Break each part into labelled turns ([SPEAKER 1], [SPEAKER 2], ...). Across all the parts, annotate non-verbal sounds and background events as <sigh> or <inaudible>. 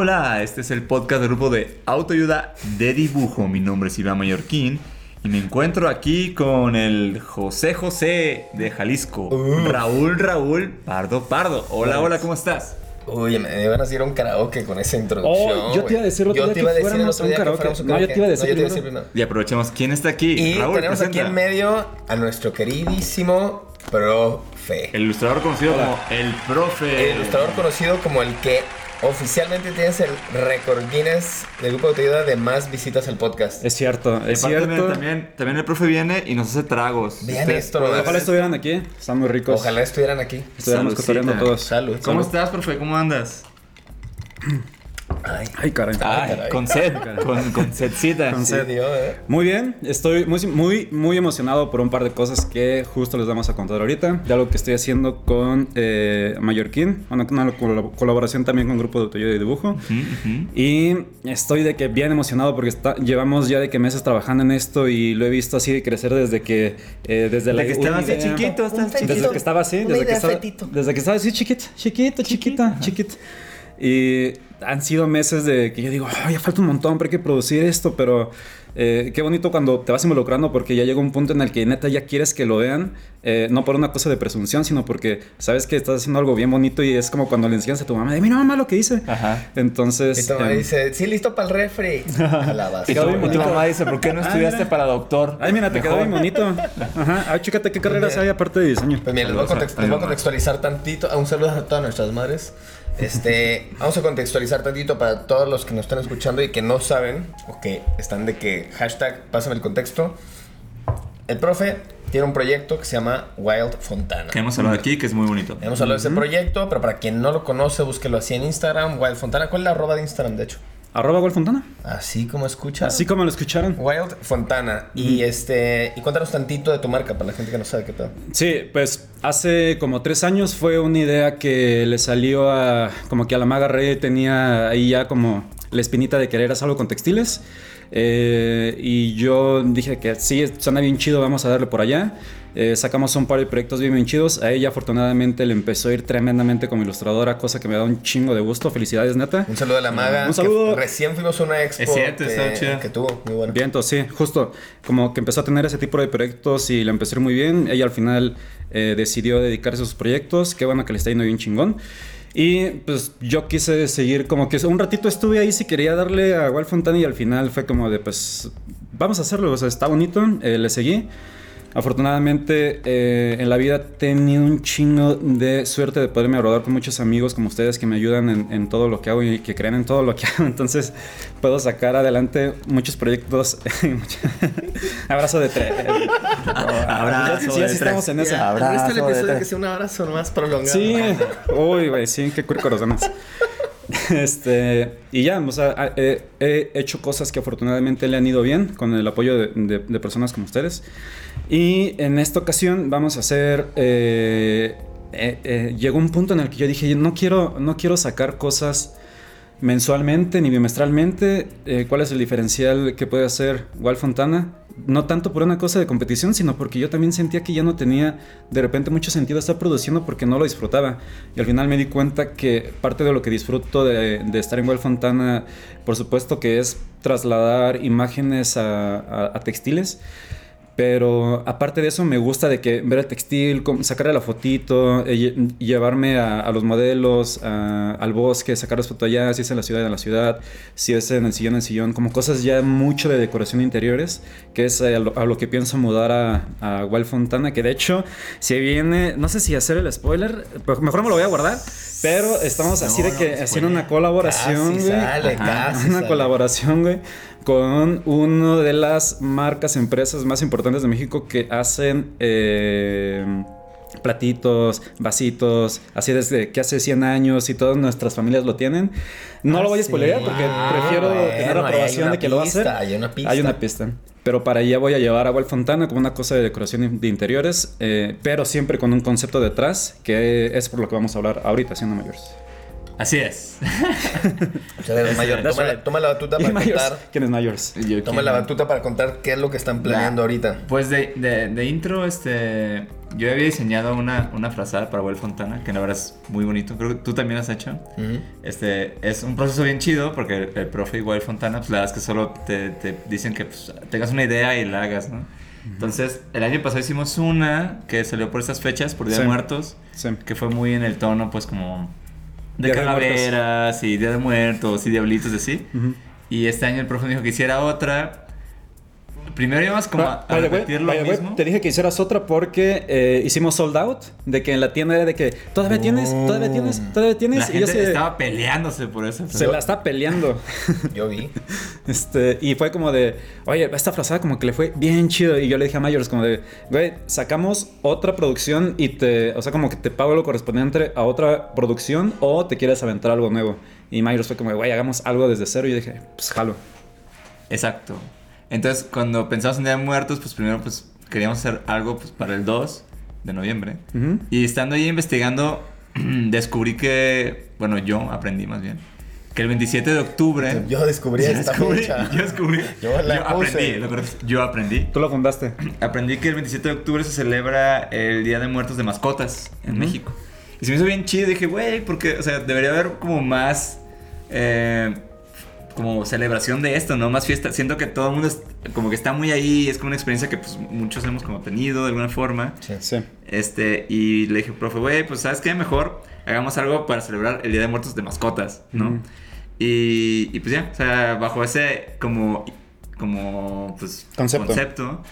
[SPEAKER 1] Hola, este es el podcast del grupo de autoayuda de dibujo. Mi nombre es Iván Mallorquín y me encuentro aquí con el José José de Jalisco, Raúl Raúl Pardo Pardo. Hola, hola, ¿cómo estás?
[SPEAKER 2] Uy, me iban a hacer un karaoke con esa introducción.
[SPEAKER 3] Oh, yo te iba a decir otro
[SPEAKER 2] Yo
[SPEAKER 3] día
[SPEAKER 2] te iba a
[SPEAKER 3] que fuéramos a un karaoke.
[SPEAKER 2] fuéramos a un
[SPEAKER 3] No, yo te iba a decir
[SPEAKER 2] No, yo te iba a
[SPEAKER 3] primero.
[SPEAKER 2] decir primero.
[SPEAKER 1] Y aprovechemos, ¿quién está aquí?
[SPEAKER 2] Y
[SPEAKER 1] Raúl,
[SPEAKER 2] tenemos aquí en medio a nuestro queridísimo profe.
[SPEAKER 1] El ilustrador conocido
[SPEAKER 3] Hola.
[SPEAKER 1] como el profe.
[SPEAKER 2] El ilustrador conocido como el que oficialmente tienes el récord Guinness del grupo de autoayuda de más visitas al podcast.
[SPEAKER 3] Es cierto,
[SPEAKER 1] Y
[SPEAKER 3] es
[SPEAKER 1] aparte
[SPEAKER 3] cierto.
[SPEAKER 1] También, también el profe viene y nos hace tragos.
[SPEAKER 2] Vean
[SPEAKER 1] Usted-
[SPEAKER 2] esto, nomás.
[SPEAKER 3] Ojalá estuvieran aquí, están muy ricos.
[SPEAKER 2] Ojalá estuvieran aquí.
[SPEAKER 3] estuviéramos cotorreando todos.
[SPEAKER 2] Salud.
[SPEAKER 1] ¿Cómo
[SPEAKER 2] salud.
[SPEAKER 1] estás, profe? ¿Cómo andas?
[SPEAKER 2] Ay,
[SPEAKER 3] Ay, caray.
[SPEAKER 2] Ay, caray.
[SPEAKER 1] con sed, con, con sedcita.
[SPEAKER 3] Con
[SPEAKER 2] se
[SPEAKER 3] sed.
[SPEAKER 2] eh.
[SPEAKER 3] Muy bien, estoy muy, muy, muy emocionado por un par de cosas que justo les vamos a contar ahorita. De algo que estoy haciendo con eh, Mallorquín, una, una col- colaboración también con Grupo de Autoayuda y Dibujo.
[SPEAKER 1] Ujú.
[SPEAKER 3] Y estoy de que bien emocionado porque está- llevamos ya de que meses trabajando en esto y lo he visto así de crecer desde que eh, desde la
[SPEAKER 1] que estaba así
[SPEAKER 3] idea-
[SPEAKER 1] chiquito,
[SPEAKER 2] Un
[SPEAKER 3] Desde que estaba así, desde que estaba, desde que estaba así chiquito, chiquito, chiquita, chiquito. Y han sido meses de que yo digo, "Ay, ya falta un montón, pero hay que producir esto, pero eh, qué bonito cuando te vas involucrando porque ya llega un punto en el que neta ya quieres que lo vean, eh, no por una cosa de presunción, sino porque sabes que estás haciendo algo bien bonito y es como cuando le enseñas a tu mamá, de mira mamá lo que hice.
[SPEAKER 1] Ajá.
[SPEAKER 3] Entonces...
[SPEAKER 2] Y tu mamá
[SPEAKER 3] em,
[SPEAKER 2] dice, sí, listo para el refri. A la
[SPEAKER 1] Y
[SPEAKER 2] base.
[SPEAKER 3] quedó
[SPEAKER 1] tu, y tu mamá dice, ¿por qué no
[SPEAKER 3] Ah,
[SPEAKER 1] estudiaste para doctor?
[SPEAKER 3] Ay, mira, te quedó
[SPEAKER 1] Mejor.
[SPEAKER 3] bien bonito. Ajá. Ay, chécate qué carreras hay aparte de diseño.
[SPEAKER 2] Pues mira, les voy, a context- voy a contextualizar tantito. Un saludo a todas nuestras madres. Este, vamos a contextualizar tantito para todos los que nos están escuchando y que no saben o que están de que hashtag pásame el contexto. El profe tiene un proyecto que se llama Wild Fontana.
[SPEAKER 1] Que hemos hablado aquí, que es muy bonito.
[SPEAKER 2] Hemos hablado de ese proyecto, pero para quien no lo conoce, búsquelo así en Instagram, Wild Fontana. ¿Cuál es la arroba de Instagram, de hecho?
[SPEAKER 3] Arroba Gol Fontana.
[SPEAKER 2] Así como escucha.
[SPEAKER 3] Así como lo escucharon.
[SPEAKER 2] Wild Fontana. Y este, y cuéntanos tantito de tu marca para la gente que no sabe qué tal.
[SPEAKER 3] Sí, pues hace como tres años fue una idea que le salió a como que a la maga Rey tenía ahí ya como la espinita de querer hacer algo con textiles. Eh, y yo dije que sí, suena bien chido, vamos a darle por allá. Eh, sacamos un par de proyectos bien, bien chidos. A ella afortunadamente le empezó a ir tremendamente como ilustradora, cosa que me da un chingo de gusto. Felicidades, neta.
[SPEAKER 2] Un saludo a la maga.
[SPEAKER 3] Un saludo.
[SPEAKER 2] que recién fuimos a una expo
[SPEAKER 1] Es cierto,
[SPEAKER 2] que,
[SPEAKER 1] chida.
[SPEAKER 2] que tuvo. Muy bueno.
[SPEAKER 3] Bien, entonces sí, justo como que empezó a tener ese tipo de proyectos y le empezó a ir muy bien. Ella al final eh, decidió dedicarse a sus proyectos. Qué bueno que le está yendo bien chingón. Y pues yo quise seguir como que un ratito estuve ahí si quería darle a Walt Fontana y al final fue como de pues vamos a hacerlo, o sea, está bonito, eh, le seguí. Afortunadamente eh, en la vida he tenido un chingo de suerte de poderme rodar con muchos amigos como ustedes que me ayudan en, en todo lo que hago y que creen en todo lo que <laughs> hago. Entonces puedo sacar adelante muchos proyectos. <laughs> <laughs> Abrazo de tres.
[SPEAKER 1] Abrazo
[SPEAKER 3] Sí,
[SPEAKER 1] de
[SPEAKER 3] así estamos
[SPEAKER 1] tres.
[SPEAKER 3] en
[SPEAKER 1] Abrazo
[SPEAKER 2] ¿Viste el
[SPEAKER 1] de
[SPEAKER 2] episodio que sea un abrazo más prolongado?
[SPEAKER 3] Sí, uy, güey, sí, qué cool corazones. <laughs> Este, y ya, o sea, he, he hecho cosas que afortunadamente le han ido bien con el apoyo de personas como ustedes. Y en esta ocasión vamos a hacer. eh, eh, eh, llegó un punto en el que yo dije: no quiero, no quiero sacar cosas mensualmente ni bimestralmente. Eh, ¿Cuál es el diferencial que puede hacer Wal Fontana? No tanto por una cosa de competición, sino porque yo también sentía que ya no tenía de repente mucho sentido estar produciendo porque no lo disfrutaba. Y al final me di cuenta que parte de lo que disfruto de, estar en Wal Fontana, por supuesto que es trasladar imágenes a textiles. Pero aparte de eso, me gusta de que ver el textil, sacarle la fotito, eh, lle- llevarme a, a los modelos, a- al bosque, sacarles foto allá, si es en la ciudad, en la ciudad, si es en el sillón, en el sillón, como cosas ya mucho de decoración de interiores, que es eh, a, lo, a lo que pienso mudar a, a Wild Fontana, que de hecho se viene, no sé si hacer el spoiler, mejor me lo voy a guardar, pero estamos así
[SPEAKER 1] No,
[SPEAKER 3] de que
[SPEAKER 1] no,
[SPEAKER 3] haciendo una colaboración,
[SPEAKER 2] Casi
[SPEAKER 3] güey.
[SPEAKER 2] sale,
[SPEAKER 3] Ajá,
[SPEAKER 2] casi
[SPEAKER 3] una
[SPEAKER 2] sale.
[SPEAKER 3] colaboración, güey, con una de las marcas, empresas más importantes de México que hacen eh, platitos, vasitos, así desde que hace 100 años y todas nuestras familias lo tienen. No
[SPEAKER 2] Ah,
[SPEAKER 3] lo voy a
[SPEAKER 2] sí.
[SPEAKER 3] spoilear porque
[SPEAKER 2] Ah,
[SPEAKER 3] prefiero
[SPEAKER 2] bueno,
[SPEAKER 3] tener aprobación de que lo
[SPEAKER 2] pista, hay una pista.
[SPEAKER 3] Hay una pista. Pero para allá voy a llevar agua al fontana como una cosa de decoración de interiores, eh, pero siempre con un concepto detrás, que es por lo que vamos a hablar ahorita, siendo mayores.
[SPEAKER 1] Así es.
[SPEAKER 2] O sea, de mayor, toma,
[SPEAKER 3] right.
[SPEAKER 2] toma la batuta <laughs> para contar.
[SPEAKER 3] ¿quién es mayores?
[SPEAKER 1] Yo
[SPEAKER 2] Toma la batuta para contar qué es lo que están planeando ahorita.
[SPEAKER 1] Pues de, de, de intro, este. Yo había diseñado una, una frazada para Will Fontana, que la verdad es muy bonito. Creo que tú también has hecho. Este, es un proceso bien chido porque el, el profe igual Fontana, pues la verdad es que solo te, te dicen que pues, tengas una idea y la hagas, ¿no? Entonces, el año pasado hicimos una que salió por esas fechas, por Día de. Muertos,
[SPEAKER 3] Sí.
[SPEAKER 1] que fue muy en el tono, pues como de
[SPEAKER 3] Día de
[SPEAKER 1] calaveras y Día de Muertos y Diablitos, así. Y este año el profe me dijo que hiciera otra. Primero íbamos como a, a
[SPEAKER 3] way,
[SPEAKER 1] repetir lo mismo.
[SPEAKER 3] te dije que hicieras otra porque eh, hicimos sold out. De que en la tienda era de que todavía tienes, todavía tienes, todavía tienes.
[SPEAKER 1] La
[SPEAKER 3] y yo
[SPEAKER 1] gente
[SPEAKER 3] de-
[SPEAKER 1] estaba peleándose por eso.
[SPEAKER 3] se la está peleando. <laughs>
[SPEAKER 2] Yo vi. <laughs>
[SPEAKER 3] Este, y fue como de, oye, esta frazada como que le fue bien chido. Y yo le dije a Mayors como de, güey, sacamos otra producción y te, o sea, como que te pago lo correspondiente a otra producción o te quieres aventar algo nuevo. Y Mayors fue como, güey, hagamos algo desde cero. Y yo dije, pues jalo.
[SPEAKER 1] Exacto. Entonces, cuando pensamos en Día de Muertos, pues primero pues queríamos hacer algo pues, para el 2 de noviembre.
[SPEAKER 3] Ujú.
[SPEAKER 1] Y estando ahí investigando, <clears throat> descubrí que, bueno, yo aprendí más bien, que el 27 de octubre...
[SPEAKER 2] Yo descubrí
[SPEAKER 1] Yo
[SPEAKER 2] esta
[SPEAKER 1] descubrí-
[SPEAKER 2] fecha.
[SPEAKER 1] Yo descubrí. <laughs>
[SPEAKER 2] Yo la
[SPEAKER 1] aprendí, lo correcto es, yo aprendí.
[SPEAKER 3] Tú lo fundaste. <clears throat>
[SPEAKER 1] Aprendí que el 27 de octubre se celebra el Día de Muertos de Mascotas en
[SPEAKER 3] Ujú.
[SPEAKER 1] México. Y se me hizo bien chido. Dije, güey, porque, o sea, debería haber como más. eh, como celebración de esto, ¿no? Más fiesta. Siento que todo el mundo es- como que está muy ahí. Es como una experiencia que pues muchos hemos como tenido de alguna forma.
[SPEAKER 2] Sí.
[SPEAKER 3] Sí.
[SPEAKER 1] Este, y le dije, profe, güey, pues ¿sabes qué? Mejor hagamos algo para celebrar el Día de Muertos de mascotas, ¿no? Y, y pues ya, o sea, bajo ese como, como pues,
[SPEAKER 3] Concepto.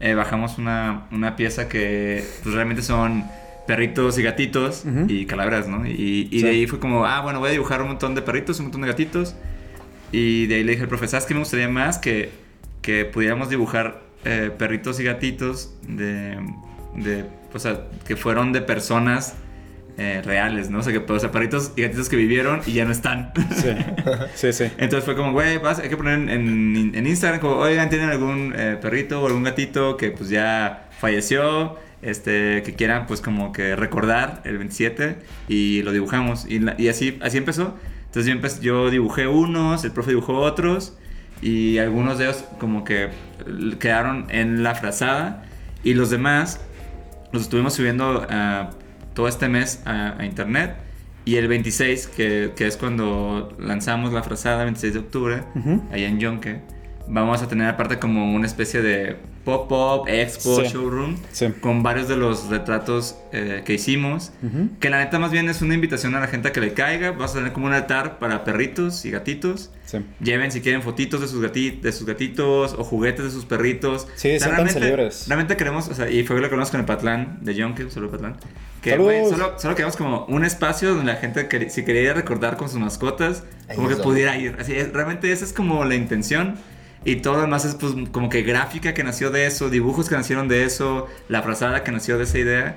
[SPEAKER 1] eh, bajamos una, una pieza que pues realmente son perritos y gatitos y calaveras, ¿no? Y, y
[SPEAKER 3] Sí.
[SPEAKER 1] de ahí fue como, ah, bueno, voy a dibujar un montón de perritos, un montón de gatitos. Y de ahí le dije al profe, ¿sabes qué me gustaría más? Que, que pudiéramos dibujar eh, perritos y gatitos de, de, o sea, que fueron de personas eh, reales, ¿no? O sea, que, o sea, perritos y gatitos que vivieron y ya no están.
[SPEAKER 3] Sí. <laughs> Sí, sí.
[SPEAKER 1] Entonces fue como, güey, vas- hay que poner en, en- en Instagram como, oigan, ¿tienen algún eh, perrito o algún gatito que pues ya falleció? Este, que quieran pues como que recordar el 27 y lo dibujamos. Y, y así, así empezó. Entonces yo, empe- yo dibujé unos, el profe dibujó otros y algunos de ellos como que quedaron en la frazada y los demás los estuvimos subiendo ah, todo este mes a, a internet. Y el 26, que, que es cuando lanzamos la frazada, 26 de octubre, allá en Yonke, vamos a tener aparte como una especie de pop-up, expo,
[SPEAKER 3] Sí.
[SPEAKER 1] showroom,
[SPEAKER 3] Sí.
[SPEAKER 1] con varios de los retratos eh, que hicimos.
[SPEAKER 3] Ujú.
[SPEAKER 1] Que la neta más bien es una invitación a la gente a que le caiga. Vamos a tener como un altar para perritos y gatitos.
[SPEAKER 3] Sí.
[SPEAKER 1] Lleven si quieren fotitos de sus, gati- de sus gatitos o juguetes de sus perritos.
[SPEAKER 3] Sí,
[SPEAKER 1] O sea, realmente,
[SPEAKER 3] libres.
[SPEAKER 1] realmente queremos, o sea, y fue lo que hablamos con el Patlán de Yonke, solo Patlán. Que güey, solo, solo queremos como un espacio donde la gente, quer- si quería recordar con sus mascotas,
[SPEAKER 2] Ahí
[SPEAKER 1] como que pudiera ir. Así es, realmente esa es como la intención. Y todo lo demás es pues como que gráfica que nació de eso, dibujos que nacieron de eso, la frazada que nació de esa idea.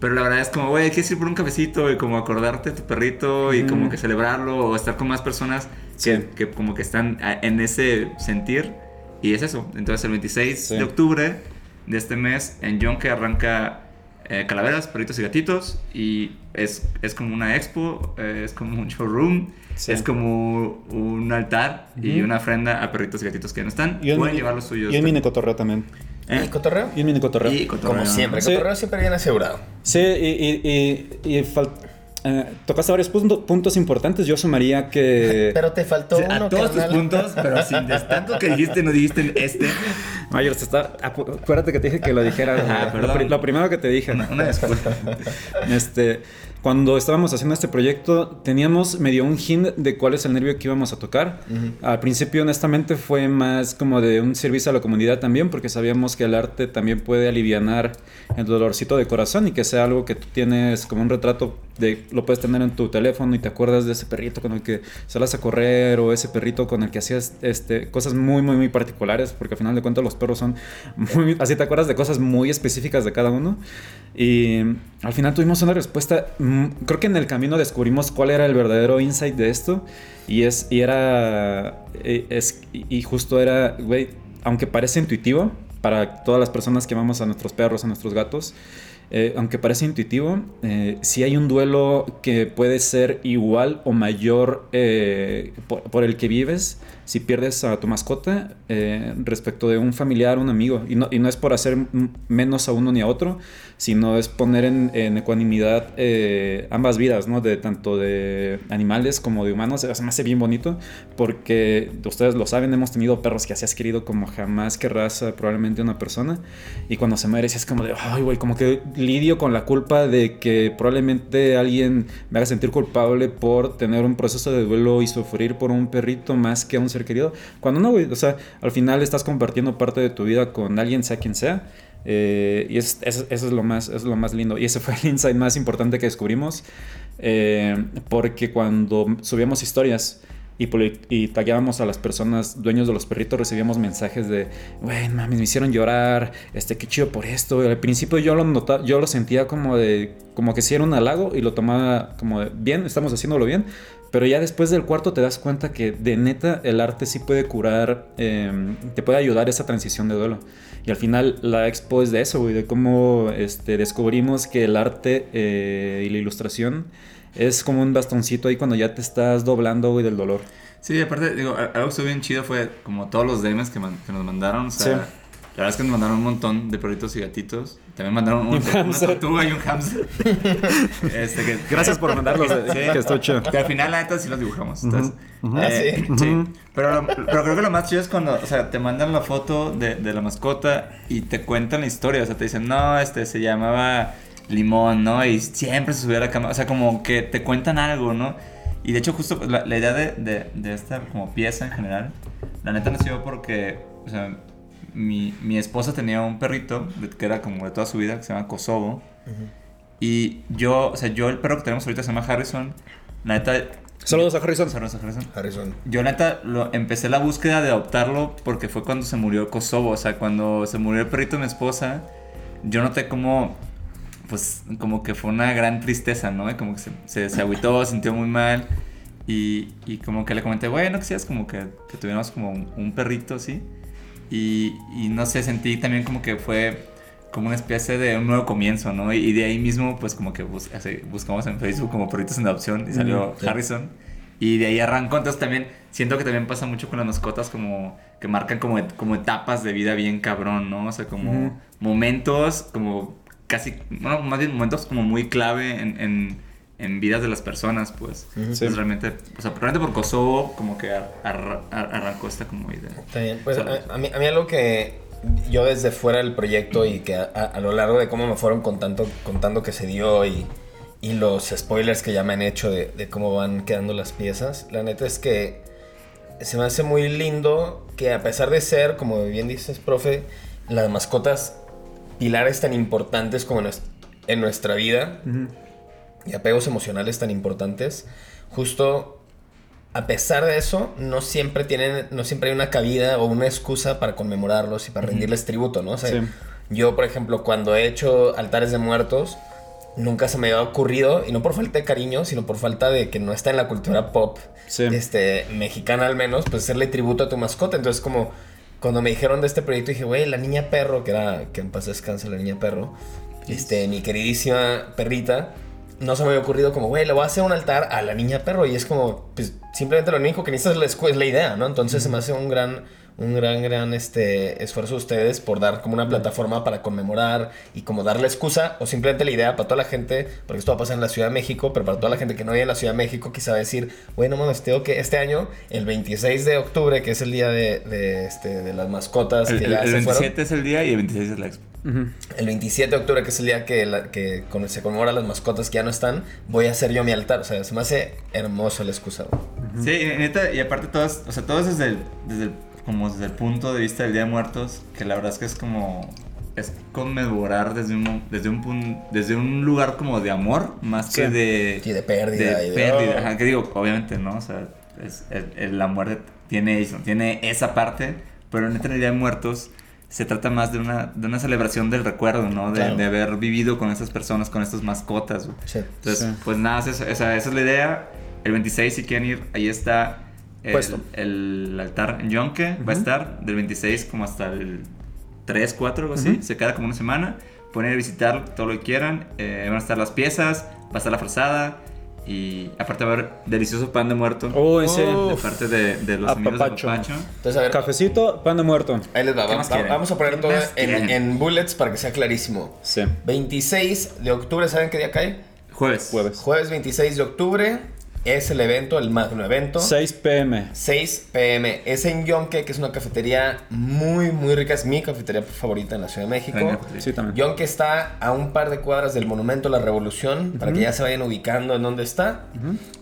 [SPEAKER 1] Pero la verdad es como, güey, quieres ir por un cafecito y como acordarte de tu perrito y como
[SPEAKER 3] Ujú.
[SPEAKER 1] que celebrarlo o estar con más personas que,
[SPEAKER 3] Sí.
[SPEAKER 1] que como que están en ese sentir. Y es eso. Entonces el 26
[SPEAKER 3] Sí.
[SPEAKER 1] de octubre de este mes en Yonke arranca eh, Calaveras, Perritos y Gatitos. Y es, es como una expo, eh, es como un showroom,
[SPEAKER 3] Sí.
[SPEAKER 1] es como un altar y una ofrenda a perritos y gatitos que no están.
[SPEAKER 3] Y un
[SPEAKER 1] Pueden
[SPEAKER 3] mini-
[SPEAKER 1] llevar los suyos.
[SPEAKER 3] Y un mini cotorreo también.
[SPEAKER 1] ¿Eh?
[SPEAKER 2] ¿Y cotorreo?
[SPEAKER 3] Y un mini cotorreo.
[SPEAKER 1] Y cotorreo.
[SPEAKER 2] Como siempre,
[SPEAKER 3] Sí.
[SPEAKER 2] cotorreo siempre bien asegurado.
[SPEAKER 3] Sí, y, y, y, y fal- eh, tocaste varios punto- puntos importantes. Yo sumaría que. <laughs>
[SPEAKER 2] Pero te faltó
[SPEAKER 1] Sí,
[SPEAKER 2] uno,
[SPEAKER 1] a todos tus puntos, pero sin tanto que dijiste, no dijiste este.
[SPEAKER 3] Mayor, está. Acuérdate que te dije que lo dijera.
[SPEAKER 1] Ah,
[SPEAKER 3] lo, primero que te dije.
[SPEAKER 1] Una, una disculpa.
[SPEAKER 3] Este, cuando estábamos haciendo este proyecto, teníamos medio un hint de cuál es el nervio que íbamos a tocar. Al principio, honestamente, fue más como de un servicio a la comunidad también, porque sabíamos que el arte también puede alivianar el dolorcito de corazón y que sea algo que tú tienes como un retrato de lo puedes tener en tu teléfono y te acuerdas de ese perrito con el que salas a correr o ese perrito con el que hacías este, cosas muy, muy, muy particulares, porque al final de cuentas los perros son muy, así te acuerdas de cosas muy específicas de cada uno. Y al final tuvimos una respuesta. mm, Creo que en el camino descubrimos cuál era el verdadero insight de esto. Y es. Y era. eh, Es, y justo era. Güey. Aunque parece intuitivo. Para todas las personas que amamos a nuestros perros, a nuestros gatos. Eh, aunque parece intuitivo, eh, si hay un duelo que puede ser igual o mayor eh, por, por el que vives si pierdes a tu mascota eh, respecto de un familiar, un amigo. Y no, y no es por hacer menos a uno ni a otro, sino es poner en, en ecuanimidad eh, ambas vidas, ¿no? De tanto de animales como de humanos. Se me hace bien bonito porque ustedes lo saben, hemos tenido perros que así has querido como jamás querrás probablemente una persona. Y cuando se muere, es como de, ay, güey, como que lidio con la culpa de que probablemente alguien me haga sentir culpable por tener un proceso de duelo y sufrir por un perrito más que a un ser querido. Cuando no, o sea, al final estás compartiendo parte de tu vida con alguien, sea quien sea. eh, y es- es- eso es lo más es lo más lindo. Y ese <laughs> fue el insight más importante que descubrimos. eh, porque cuando subíamos historias y, y tagueábamos a las personas dueños de los perritos, recibíamos mensajes de, güey, mames, me hicieron llorar, este, qué chido por esto. Al principio yo lo notaba, yo lo sentía como de, como que si era un halago y lo tomaba como de, bien, estamos haciéndolo bien. Pero ya después del cuarto te das cuenta que de neta el arte sí puede curar, eh, te puede ayudar esa transición de duelo. Y al final la expo es de eso, güey, de cómo este, descubrimos que el arte eh, y la ilustración es como un bastoncito ahí cuando ya te estás doblando, güey, del dolor.
[SPEAKER 1] Sí, aparte, digo, algo que estuvo bien chido fue como todos los DMs que, man- que nos mandaron. O sea,
[SPEAKER 3] Sí.
[SPEAKER 1] la verdad es que nos mandaron un montón de perritos y gatitos. También mandaron un,
[SPEAKER 3] un <laughs>
[SPEAKER 1] una
[SPEAKER 3] hámster.
[SPEAKER 1] tortuga y un hamster. <laughs> este, que,
[SPEAKER 3] Gracias por mandarlos,
[SPEAKER 1] Sí.
[SPEAKER 3] que estoy chido.
[SPEAKER 1] Que al final, la neta, sí los dibujamos. entonces,
[SPEAKER 2] Ah,
[SPEAKER 1] eh,
[SPEAKER 2] ¿sí?
[SPEAKER 1] sí. Pero, lo- pero creo que lo más chido es cuando, o sea, te mandan la foto de, de la mascota y te cuentan la historia. O sea, te dicen, no, este se llamaba Limón, ¿no? Y siempre se subía a la cama. O sea, como que te cuentan algo, ¿no? Y de hecho, justo la, la idea de, de, de esta como pieza en general, la neta nació porque, o sea, mi, mi esposa tenía un perrito que era como de toda su vida, que se llama Kosovo. Y yo, o sea, yo el perro que tenemos ahorita se llama Harrison. La neta...
[SPEAKER 3] Saludos a Harrison.
[SPEAKER 1] Saludos a Harrison.
[SPEAKER 2] Harrison.
[SPEAKER 1] Yo neta lo, empecé la búsqueda de adoptarlo porque fue cuando se murió Kosovo, o sea, cuando se murió el perrito de mi esposa, yo noté como, pues, como que fue una gran tristeza, ¿no? Y como que se, se, se agüitó, se sintió muy mal y, y como que le comenté, bueno, que seas como que, que tuviéramos como un, un perrito, ¿sí? Y, y no sé, sentí también como que fue como una especie de un nuevo comienzo, ¿no? Y de ahí mismo, pues como que bus- así, buscamos en Facebook como perritos en adopción y salió
[SPEAKER 2] sí.
[SPEAKER 1] Harrison. Y de ahí arrancó, entonces también siento que también pasa mucho con las mascotas como que marcan como, et- como etapas de vida bien cabrón, ¿no? O sea, como
[SPEAKER 3] Ujú.
[SPEAKER 1] momentos como casi, bueno, más bien momentos como muy clave en, en, en vidas de las personas, pues. Entonces
[SPEAKER 3] Sí.
[SPEAKER 1] realmente, o sea, realmente por Kosovo como que ar- ar- ar- arrancó esta como idea.
[SPEAKER 2] Está bien. Pues a, a mí, a mí algo que yo desde fuera del proyecto y que a lo largo de cómo me fueron contando, contando que se dio y, y los spoilers que ya me han hecho de, de cómo van quedando las piezas, la neta es que se me hace muy lindo que a pesar de ser, como bien dices, profe, las mascotas pilares tan importantes como en nues- en nuestra vida, y apegos emocionales tan importantes, justo a pesar de eso, no siempre tienen, no siempre hay una cabida o una excusa para conmemorarlos y para rendirles tributo, ¿no? O sea,
[SPEAKER 3] Sí.
[SPEAKER 2] yo, por ejemplo, cuando he hecho altares de muertos, nunca se me había ocurrido, y no por falta de cariño, sino por falta de que no está en la cultura pop,
[SPEAKER 3] Sí.
[SPEAKER 2] este, mexicana al menos, pues hacerle tributo a tu mascota. Entonces, como cuando me dijeron de este proyecto, dije, güey, la niña perro, que era, que en paz descanse la niña perro, este, mi queridísima perrita, no se me había ocurrido como, güey, le voy a hacer un altar a la niña perro. Y es como, pues, simplemente lo único que necesitas es la, es la idea, ¿no? Entonces se me hace un gran, un gran, gran este, esfuerzo de ustedes por dar como una plataforma para conmemorar y como darle excusa o simplemente la idea para toda la gente, porque esto va a pasar en la Ciudad de México, pero para toda la gente que no vive en la Ciudad de México, quizá decir, bueno, mames, tengo que este año, el 26 de octubre, que es el día de, de, este, de las mascotas,
[SPEAKER 1] El,
[SPEAKER 2] que
[SPEAKER 1] el-
[SPEAKER 2] ya
[SPEAKER 1] el
[SPEAKER 2] se fueron.
[SPEAKER 1] 27 es el día y el 26 es la expo.
[SPEAKER 2] El 27 de octubre, que es el día que, la- que con- se conmemora las mascotas que ya no están, voy a hacer yo mi altar. O sea, se me hace hermoso la excusa. güey.
[SPEAKER 1] Sí, y neta, y aparte todas, o sea, todo es desde el, desde el- como desde el punto de vista del Día de Muertos, que la verdad es que es como es conmemorar desde un desde un pun- desde un lugar como de amor más que
[SPEAKER 3] Sí.
[SPEAKER 1] de
[SPEAKER 2] Sí, de pérdida
[SPEAKER 1] de
[SPEAKER 2] y de-
[SPEAKER 1] pérdida, ajá, que digo, obviamente, ¿no? O sea, es, el- la muerte tiene eso, tiene esa parte, pero en el Día de Muertos se trata más de una, de una celebración del recuerdo, ¿no? De,
[SPEAKER 2] Claro.
[SPEAKER 1] de haber vivido con estas personas, con estas mascotas.
[SPEAKER 2] Sí.
[SPEAKER 1] Entonces, pues nada, esa, esa- esa es la idea. El 26, si quieren ir, ahí está
[SPEAKER 3] Puesto.
[SPEAKER 1] el altar en Yonke. Va a estar del 26 como hasta el 3, 4, algo así.
[SPEAKER 3] Ujú.
[SPEAKER 1] Se queda como una semana. Pueden ir a visitar todo lo que quieran. Eh, van a estar las piezas, va a estar la frazada. Y aparte va a haber delicioso pan de muerto.
[SPEAKER 3] Oh, en serio.
[SPEAKER 1] de parte de, de los amigos de
[SPEAKER 3] Apapacho.
[SPEAKER 1] Papacho.
[SPEAKER 2] Entonces, a ver,
[SPEAKER 3] Cafecito, pan de muerto.
[SPEAKER 2] ahí les va.
[SPEAKER 1] ¿Qué
[SPEAKER 2] va-
[SPEAKER 1] más
[SPEAKER 2] va-
[SPEAKER 1] quieren?
[SPEAKER 2] vamos a poner
[SPEAKER 1] ¿Qué
[SPEAKER 2] todo en, en bullets para que sea clarísimo.
[SPEAKER 3] Sí.
[SPEAKER 2] 26 de octubre, ¿saben qué día cae?
[SPEAKER 1] Jueves.
[SPEAKER 3] Jueves.
[SPEAKER 2] Jueves 26 de octubre es el evento, el magno evento.
[SPEAKER 3] 6 pm.
[SPEAKER 2] 6 pm. Es en Yonke, que es una cafetería muy, muy rica. Es mi cafetería favorita en la Ciudad de México.
[SPEAKER 3] Sí, también.
[SPEAKER 2] Yonke está a un par de cuadras del Monumento a la Revolución, para que ya se vayan ubicando en dónde está.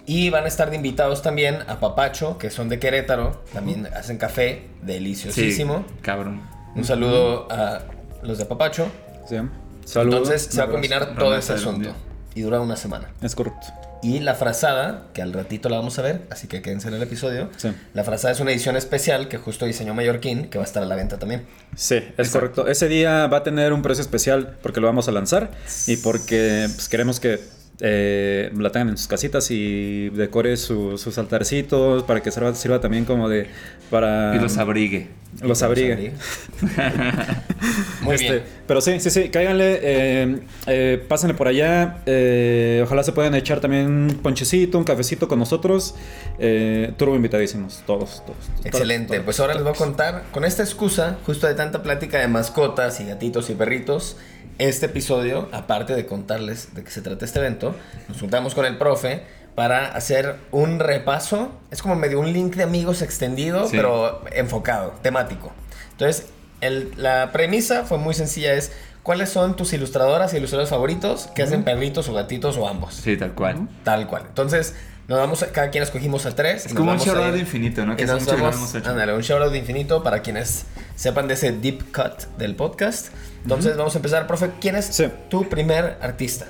[SPEAKER 2] Y van a estar de invitados también a Papacho, que son de Querétaro. También hacen café
[SPEAKER 1] Sí,
[SPEAKER 2] deliciosísimo.
[SPEAKER 1] cabrón.
[SPEAKER 2] Un saludo a los de Papacho.
[SPEAKER 3] Sí. Saludos.
[SPEAKER 2] Entonces se va a combinar todo ese asunto. Y dura una semana.
[SPEAKER 3] Es correcto.
[SPEAKER 2] Y la frazada, que al ratito la vamos a ver, así que quédense en el episodio.
[SPEAKER 3] Sí.
[SPEAKER 2] La frazada es una edición especial que justo diseñó Mallorquín, que va a estar a la venta también.
[SPEAKER 3] Sí, es correcto. Ese día va a tener un precio especial porque lo vamos a lanzar y porque pues, queremos que eh, la tengan en sus casitas y decore su- sus altarcitos para que sirva, sirva también como de para
[SPEAKER 1] Y los abrigue.
[SPEAKER 3] los abrigue. <laughs>
[SPEAKER 2] Muy
[SPEAKER 3] Este,
[SPEAKER 2] bien.
[SPEAKER 3] Pero sí, sí, sí, cáiganle, eh, eh, pásenle por allá. eh, ojalá se puedan echar también un ponchecito, un cafecito con nosotros. Eh, turbo invitadísimos, todos, todos.
[SPEAKER 2] Excelente,
[SPEAKER 3] todos,
[SPEAKER 2] pues ahora les voy a contar, con esta excusa, justo de tanta plática de mascotas y gatitos y perritos, este episodio, aparte de contarles de qué se trata este evento, nos juntamos con el profe para hacer un repaso, es como medio un link de amigos extendido,
[SPEAKER 1] Sí.
[SPEAKER 2] pero enfocado, temático. Entonces, el- la premisa fue muy sencilla, es cuáles son tus ilustradoras y ilustradores favoritos que hacen perritos o gatitos o ambos.
[SPEAKER 1] Sí, tal cual.
[SPEAKER 2] Tal cual. Entonces, nos vamos, a- cada quien escogimos a tres.
[SPEAKER 1] Es como un shoutout infinito, ¿no? Que
[SPEAKER 2] nos vamos-
[SPEAKER 1] hecho.
[SPEAKER 2] ándale, un shoutout de infinito para quienes sepan de ese deep cut del podcast. Entonces, vamos a empezar. Profe, ¿quién es
[SPEAKER 3] Sí.
[SPEAKER 2] tu primer artista?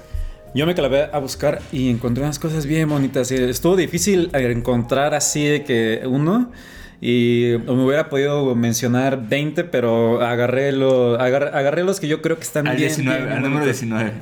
[SPEAKER 3] Yo me clavé a buscar y encontré unas cosas bien bonitas. Estuvo difícil encontrar así de que uno. Y me hubiera podido mencionar 20, pero agarré, lo, agarré, agarré los que yo creo que están
[SPEAKER 1] Al
[SPEAKER 3] bien.
[SPEAKER 1] 19,
[SPEAKER 3] bien
[SPEAKER 1] al número
[SPEAKER 3] bonitos.
[SPEAKER 1] 19.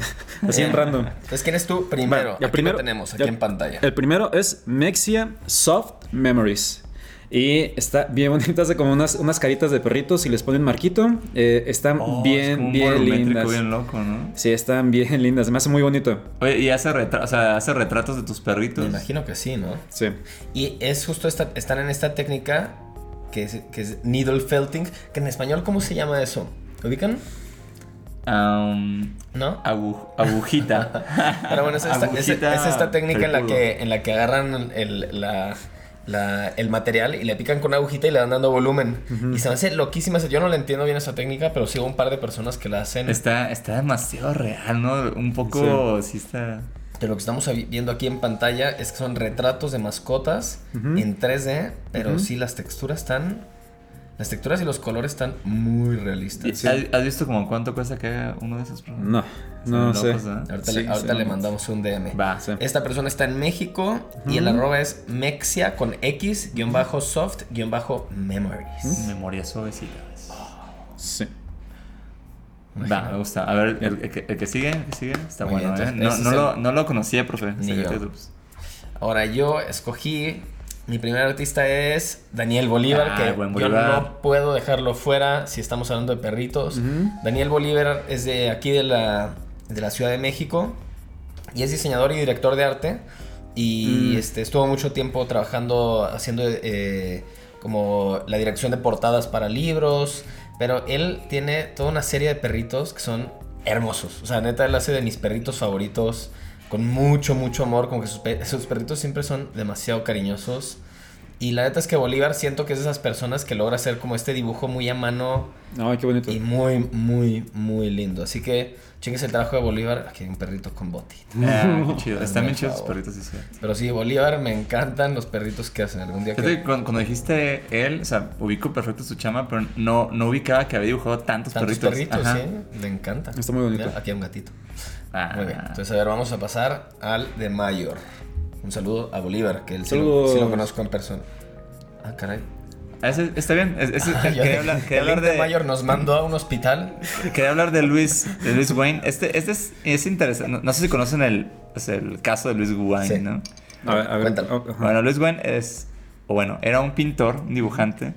[SPEAKER 1] <laughs>
[SPEAKER 3] Así en random.
[SPEAKER 2] Entonces, ¿quién es tu primero?
[SPEAKER 3] Va, el
[SPEAKER 2] Aquí
[SPEAKER 3] primero
[SPEAKER 2] tenemos, aquí
[SPEAKER 3] el-
[SPEAKER 2] en pantalla.
[SPEAKER 3] El primero es Mexia Soft Memories. Y está bien bonita, <laughs> hace como unas, unas caritas de perritos y les ponen marquito. Eh, están
[SPEAKER 1] Oh, es
[SPEAKER 3] bien,
[SPEAKER 1] como un
[SPEAKER 3] bien lindas.
[SPEAKER 1] bien loco, ¿no?
[SPEAKER 3] Sí, están bien <laughs> lindas. Me hace muy bonito.
[SPEAKER 1] Oye, y hace, retra- o sea, hace retratos de tus perritos.
[SPEAKER 2] Me imagino que sí, ¿no?
[SPEAKER 3] Sí.
[SPEAKER 2] Y es justo esta, están en esta técnica que es, que es needle felting, que en español, ¿cómo se llama eso? ¿Lo ubican?
[SPEAKER 1] Am,
[SPEAKER 2] ¿No?
[SPEAKER 1] agu- agujita. <laughs>
[SPEAKER 2] Pero bueno, es esta, es-
[SPEAKER 1] Agujita
[SPEAKER 2] es esta técnica en la, que, en la que agarran el, la- la- el material y le pican con una agujita y le van dando volumen. Y se me hace loquísima. Yo no le entiendo bien esa técnica, pero sigo un par de personas que la hacen.
[SPEAKER 1] Está, está demasiado real, ¿no? Un poco, sí, está...
[SPEAKER 2] De lo que estamos vi- viendo aquí en pantalla es que son retratos de mascotas en 3D, pero sí las texturas están... Las texturas y los colores están muy realistas.
[SPEAKER 3] Sí.
[SPEAKER 1] ¿Has, visto como cuánto cuesta que haga uno de esos programas?
[SPEAKER 3] No, no
[SPEAKER 1] Son
[SPEAKER 3] sé.
[SPEAKER 1] ¿eh?
[SPEAKER 2] Ahorita,
[SPEAKER 3] Sí,
[SPEAKER 2] le, ahorita
[SPEAKER 3] sí,
[SPEAKER 2] le
[SPEAKER 3] no.
[SPEAKER 2] mandamos un DM.
[SPEAKER 1] Va.
[SPEAKER 3] Sí.
[SPEAKER 2] Esta persona está en México y el
[SPEAKER 3] Ujú.
[SPEAKER 2] arroba es mexia con X guion bajo soft guion bajo memories.
[SPEAKER 1] Memoria suavecitas.
[SPEAKER 3] Sí.
[SPEAKER 1] Va, me gusta. A ver, el, el que, el que sigue, el que sigue, está
[SPEAKER 2] Muy
[SPEAKER 1] bueno,
[SPEAKER 2] bien,
[SPEAKER 1] ¿eh? No, no lo, no lo conocía, profe.
[SPEAKER 2] Ni yo.
[SPEAKER 1] Troops.
[SPEAKER 2] Ahora yo escogí, mi primer artista es Daniel Bolívar,
[SPEAKER 1] Ah,
[SPEAKER 2] que yo no puedo dejarlo fuera si estamos hablando de perritos. Daniel Bolívar es de aquí de la, de la Ciudad de México y es diseñador y director de arte y
[SPEAKER 3] Mm.
[SPEAKER 2] este, estuvo mucho tiempo trabajando haciendo eh, como la dirección de portadas para libros, pero él tiene toda una serie de perritos que son hermosos. O sea, neta, él hace de mis perritos favoritos con mucho, mucho amor, como que sus, pe- sus perritos siempre son demasiado cariñosos. Y la neta es que Bolívar siento que es de esas personas que logra hacer como este dibujo muy a mano
[SPEAKER 3] Ay, qué bonito.
[SPEAKER 2] y muy, muy, muy lindo. Así que chingues el trabajo de Bolívar. Aquí hay un perrito con botita.
[SPEAKER 1] Ah, qué <laughs> chido. Están bien chidos sus
[SPEAKER 2] favor.
[SPEAKER 1] perritos, sí, sí.
[SPEAKER 2] Pero sí, Bolívar, me encantan los perritos que hacen. Algún día que...
[SPEAKER 1] que cuando, cuando dijiste él, o sea, ubico perfecto su chama, pero no, no ubicaba que había dibujado tantos,
[SPEAKER 2] Tantos
[SPEAKER 1] perritos.
[SPEAKER 2] perritos,
[SPEAKER 1] Ajá.
[SPEAKER 2] sí. Le encanta.
[SPEAKER 3] Está muy bonito.
[SPEAKER 2] Mira, aquí hay un gatito.
[SPEAKER 1] Ah,
[SPEAKER 2] Muy bien. Entonces, a ver, vamos a pasar al de Mayor. Un saludo a Bolívar, que él sí lo, sí lo conozco en persona. Ah, caray.
[SPEAKER 1] Ese- está bien. es- es-
[SPEAKER 2] Yo
[SPEAKER 1] quería hablar, quería
[SPEAKER 2] el
[SPEAKER 1] hablar de,
[SPEAKER 2] Mayor nos mandó a un hospital.
[SPEAKER 1] quería hablar de Luis, de Luis Wayne. Este, este es, es interesante. No, no sé si conocen el, el caso de Luis Wayne,
[SPEAKER 2] Sí.
[SPEAKER 1] ¿no?
[SPEAKER 3] A ver, a ver.
[SPEAKER 2] Cuéntalo.
[SPEAKER 1] Bueno, Luis Wayne es, o bueno, era un pintor, un dibujante.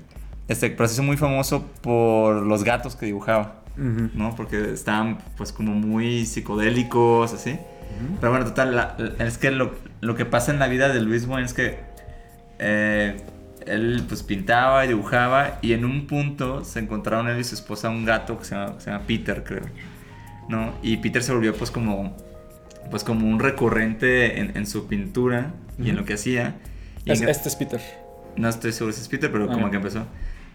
[SPEAKER 1] Este proceso muy famoso por los gatos que dibujaba.
[SPEAKER 3] Ujú.
[SPEAKER 1] ¿no? Porque estaban pues como muy psicodélicos, así. Pero bueno, total, la- la- es que lo, lo que pasa en la vida de Luis Wayne es que eh, él pues pintaba y dibujaba y en un punto se encontraron él y su esposa un gato que se llama, que se llama Peter, creo. ¿No? Y Peter se volvió pues como pues como un recurrente en, en su pintura y en lo que hacía. Y
[SPEAKER 3] Es-
[SPEAKER 1] en-
[SPEAKER 3] este es Peter.
[SPEAKER 1] no estoy seguro si es Peter, pero
[SPEAKER 3] Ah,
[SPEAKER 1] como que empezó.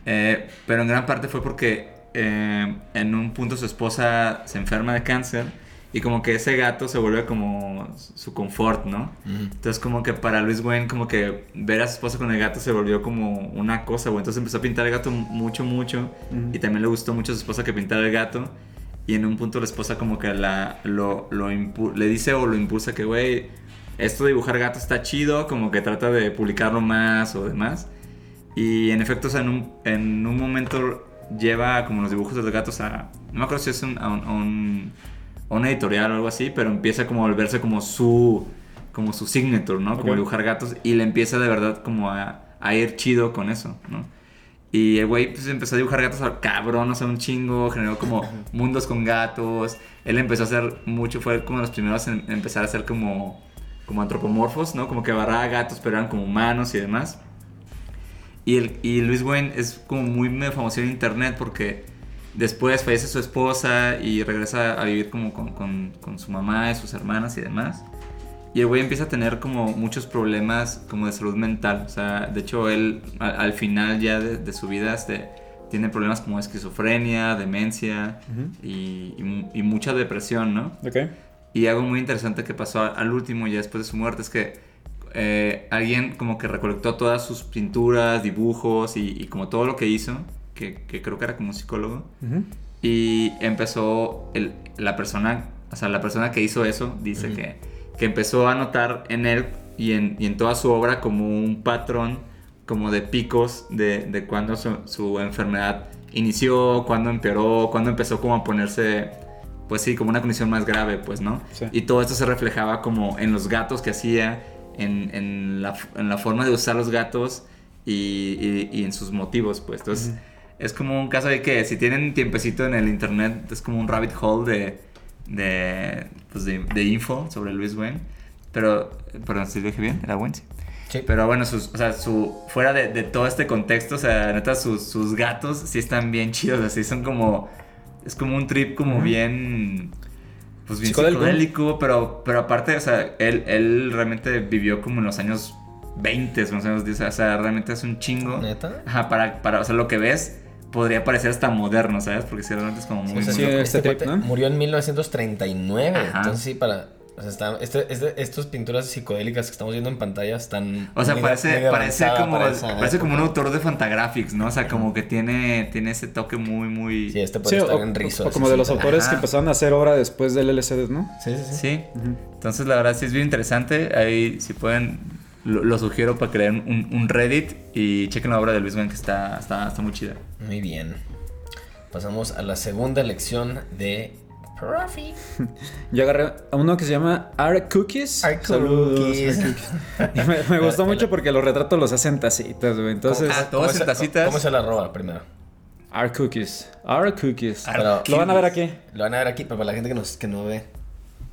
[SPEAKER 1] Eh, pero en gran parte fue porque eh, en un punto su esposa se enferma de cáncer y como que ese gato se vuelve como su confort, ¿no? Entonces como que para Luis Wayne como que ver a su esposa con el gato se volvió como una cosa, güey. Entonces empezó a pintar el gato mucho, mucho y también le gustó mucho a su esposa que pintara el gato. Y en un punto la esposa como que la, lo, lo impu- le dice o lo impulsa que, güey, esto de dibujar gatos está chido, como que trata de publicarlo más o demás. Y en efecto, o sea, en un, en un momento lleva como los dibujos de los gatos a... No me acuerdo si es un, a, un, a un- a un editorial o algo así, pero empieza como a volverse como su... Como su signature, ¿no? Como
[SPEAKER 3] Ok.
[SPEAKER 1] dibujar gatos. Y le empieza de verdad como a, a ir chido con eso, ¿no? Y el güey pues empezó a dibujar gatos al cabrón, o sea, un chingo, generó como <laughs> mundos con gatos. Él empezó a hacer mucho, fue como de los primeros en empezar a hacer como, como antropomorfos, ¿no? Como que agarraba gatos, pero eran como humanos y demás. Y, el, y Luis Wayne es como muy medio famoso en internet porque después fallece su esposa y regresa a vivir como con, con, con su mamá y sus hermanas y demás. Y el güey empieza a tener como muchos problemas como de salud mental. O sea, de hecho él a- al, final ya de, de su vida este, tiene problemas como esquizofrenia, demencia y, y mu- y mucha depresión, ¿no?
[SPEAKER 3] Ok.
[SPEAKER 1] Y algo muy interesante que pasó al último, ya después de su muerte, es que eh, alguien como que recolectó todas sus pinturas, dibujos y, y como todo lo que hizo, que, que creo que era como un psicólogo, y empezó el- la persona, o sea, la persona que hizo eso, dice que, que empezó a notar en él y en, y en toda su obra como un patrón, como de picos de, de cuando su, su enfermedad inició, cuando empeoró, cuando empezó como a ponerse, pues sí, como una condición más grave, pues, ¿no?
[SPEAKER 3] Sí.
[SPEAKER 1] Y todo esto se reflejaba como en los gatos que hacía, en, en la, en la forma de usar los gatos y, y- y en sus motivos, pues. Entonces, es como un caso de que si tienen tiempecito en el internet, es como un rabbit hole de, de, pues de, de info sobre Luis Wayne. Pero, perdón, si lo dije bien, era Wayne, sí.
[SPEAKER 2] Sí.
[SPEAKER 1] Pero bueno, sus, o sea, su, fuera de, de todo este contexto, o sea, neta, sus, sus gatos sí están bien chidos, así son como, es como un trip como bien, pues bien
[SPEAKER 3] Psicodélico.
[SPEAKER 1] psicodélico, pero, pero aparte, o sea, él, él realmente vivió como en los años 20, más o menos, o sea, realmente es un chingo.
[SPEAKER 2] ¿Neta?
[SPEAKER 1] Ajá, para, para, o sea, lo que ves podría parecer hasta moderno, ¿sabes? Porque si realmente es como muy...
[SPEAKER 2] O sea,
[SPEAKER 3] Sí, este trip, ¿no?
[SPEAKER 2] Murió en 1939.
[SPEAKER 1] Ajá.
[SPEAKER 2] Entonces sí, para... O sea, está, este, este, estas pinturas psicodélicas que estamos viendo en pantalla están...
[SPEAKER 1] O sea,
[SPEAKER 2] muy-
[SPEAKER 1] parece,
[SPEAKER 2] muy
[SPEAKER 1] parece, como,
[SPEAKER 2] para esa
[SPEAKER 1] parece como un autor de Fantagraphics, ¿no? O sea, como que tiene, tiene ese toque muy, muy...
[SPEAKER 2] Sí, este puede
[SPEAKER 3] Sí,
[SPEAKER 2] estar
[SPEAKER 3] o,
[SPEAKER 2] en rizo.
[SPEAKER 3] o como de los
[SPEAKER 2] sí.
[SPEAKER 3] autores
[SPEAKER 1] Ajá.
[SPEAKER 3] que empezaron a hacer obra después del LCD, ¿no?
[SPEAKER 2] Sí, sí, sí.
[SPEAKER 1] Sí. Entonces, la verdad sí es bien interesante. Ahí, si pueden, lo, lo sugiero para crear un, un Reddit y chequen la obra de Luis que está, está, está muy chida.
[SPEAKER 2] Muy bien. Pasamos a la segunda lección de Profi. <laughs>
[SPEAKER 3] Yo agarré a uno que se llama Art Cookies.
[SPEAKER 2] Art Cookies.
[SPEAKER 3] Art Cookies. <laughs> Y me, me gustó mucho porque los retratos los hacen tacitas, güey. Entonces,
[SPEAKER 1] Ah, todas
[SPEAKER 2] se-
[SPEAKER 1] en tacitas.
[SPEAKER 2] ¿Cómo se la roba primero?
[SPEAKER 3] Art Cookies. Art Cookies.
[SPEAKER 2] Art
[SPEAKER 3] Lo van a ver aquí.
[SPEAKER 2] Lo van a ver aquí, pero para la gente que, nos, que no ve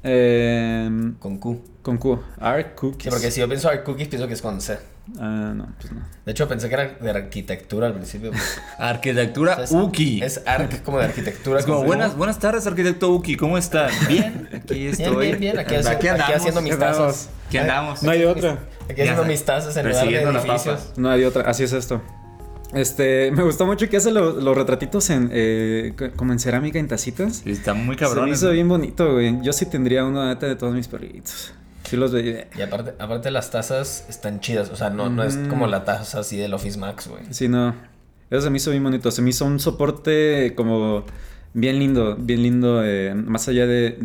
[SPEAKER 3] Eh,
[SPEAKER 2] con Q.
[SPEAKER 3] con Q. Art Cookies.
[SPEAKER 2] Sí, porque si yo pienso Art Cookies, pienso que es con C.
[SPEAKER 3] Ah, no, pues no.
[SPEAKER 2] De hecho, pensé que era de arquitectura al principio. <laughs>
[SPEAKER 1] Arquitectura
[SPEAKER 2] O sea, es-
[SPEAKER 1] Uki.
[SPEAKER 2] Es arc como de arquitectura.
[SPEAKER 1] Es como, buenas, buenas tardes, arquitecto Uki, ¿cómo está? <laughs> Bien, aquí
[SPEAKER 2] Bien,
[SPEAKER 1] estoy.
[SPEAKER 2] bien, bien. Aquí, hace-
[SPEAKER 1] Aquí
[SPEAKER 2] aquí
[SPEAKER 1] andamos.
[SPEAKER 2] haciendo mis
[SPEAKER 3] Aquí andamos.
[SPEAKER 2] tazas.
[SPEAKER 1] Aquí andamos.
[SPEAKER 3] No hay
[SPEAKER 2] Aquí-
[SPEAKER 3] otra.
[SPEAKER 2] Aquí haciendo mis tazas en lugar de edificios.
[SPEAKER 1] papas.
[SPEAKER 3] No hay otra. Así es esto. Este, <laughs> me gustó mucho que hace lo- los retratitos en, eh, co- como en cerámica, en tacitas.
[SPEAKER 1] Sí, está muy
[SPEAKER 3] Se
[SPEAKER 1] cabrón.
[SPEAKER 3] me hizo bien bonito, güey. Yo sí tendría una neta de todos mis perritos. Sí los veía.
[SPEAKER 2] Y aparte, aparte las tazas están chidas. O sea, no, no es como la taza así del Office Max, güey.
[SPEAKER 3] Sí, no. Eso se me hizo bien bonito. Se me hizo un soporte como bien lindo, bien lindo, eh, más allá de, de,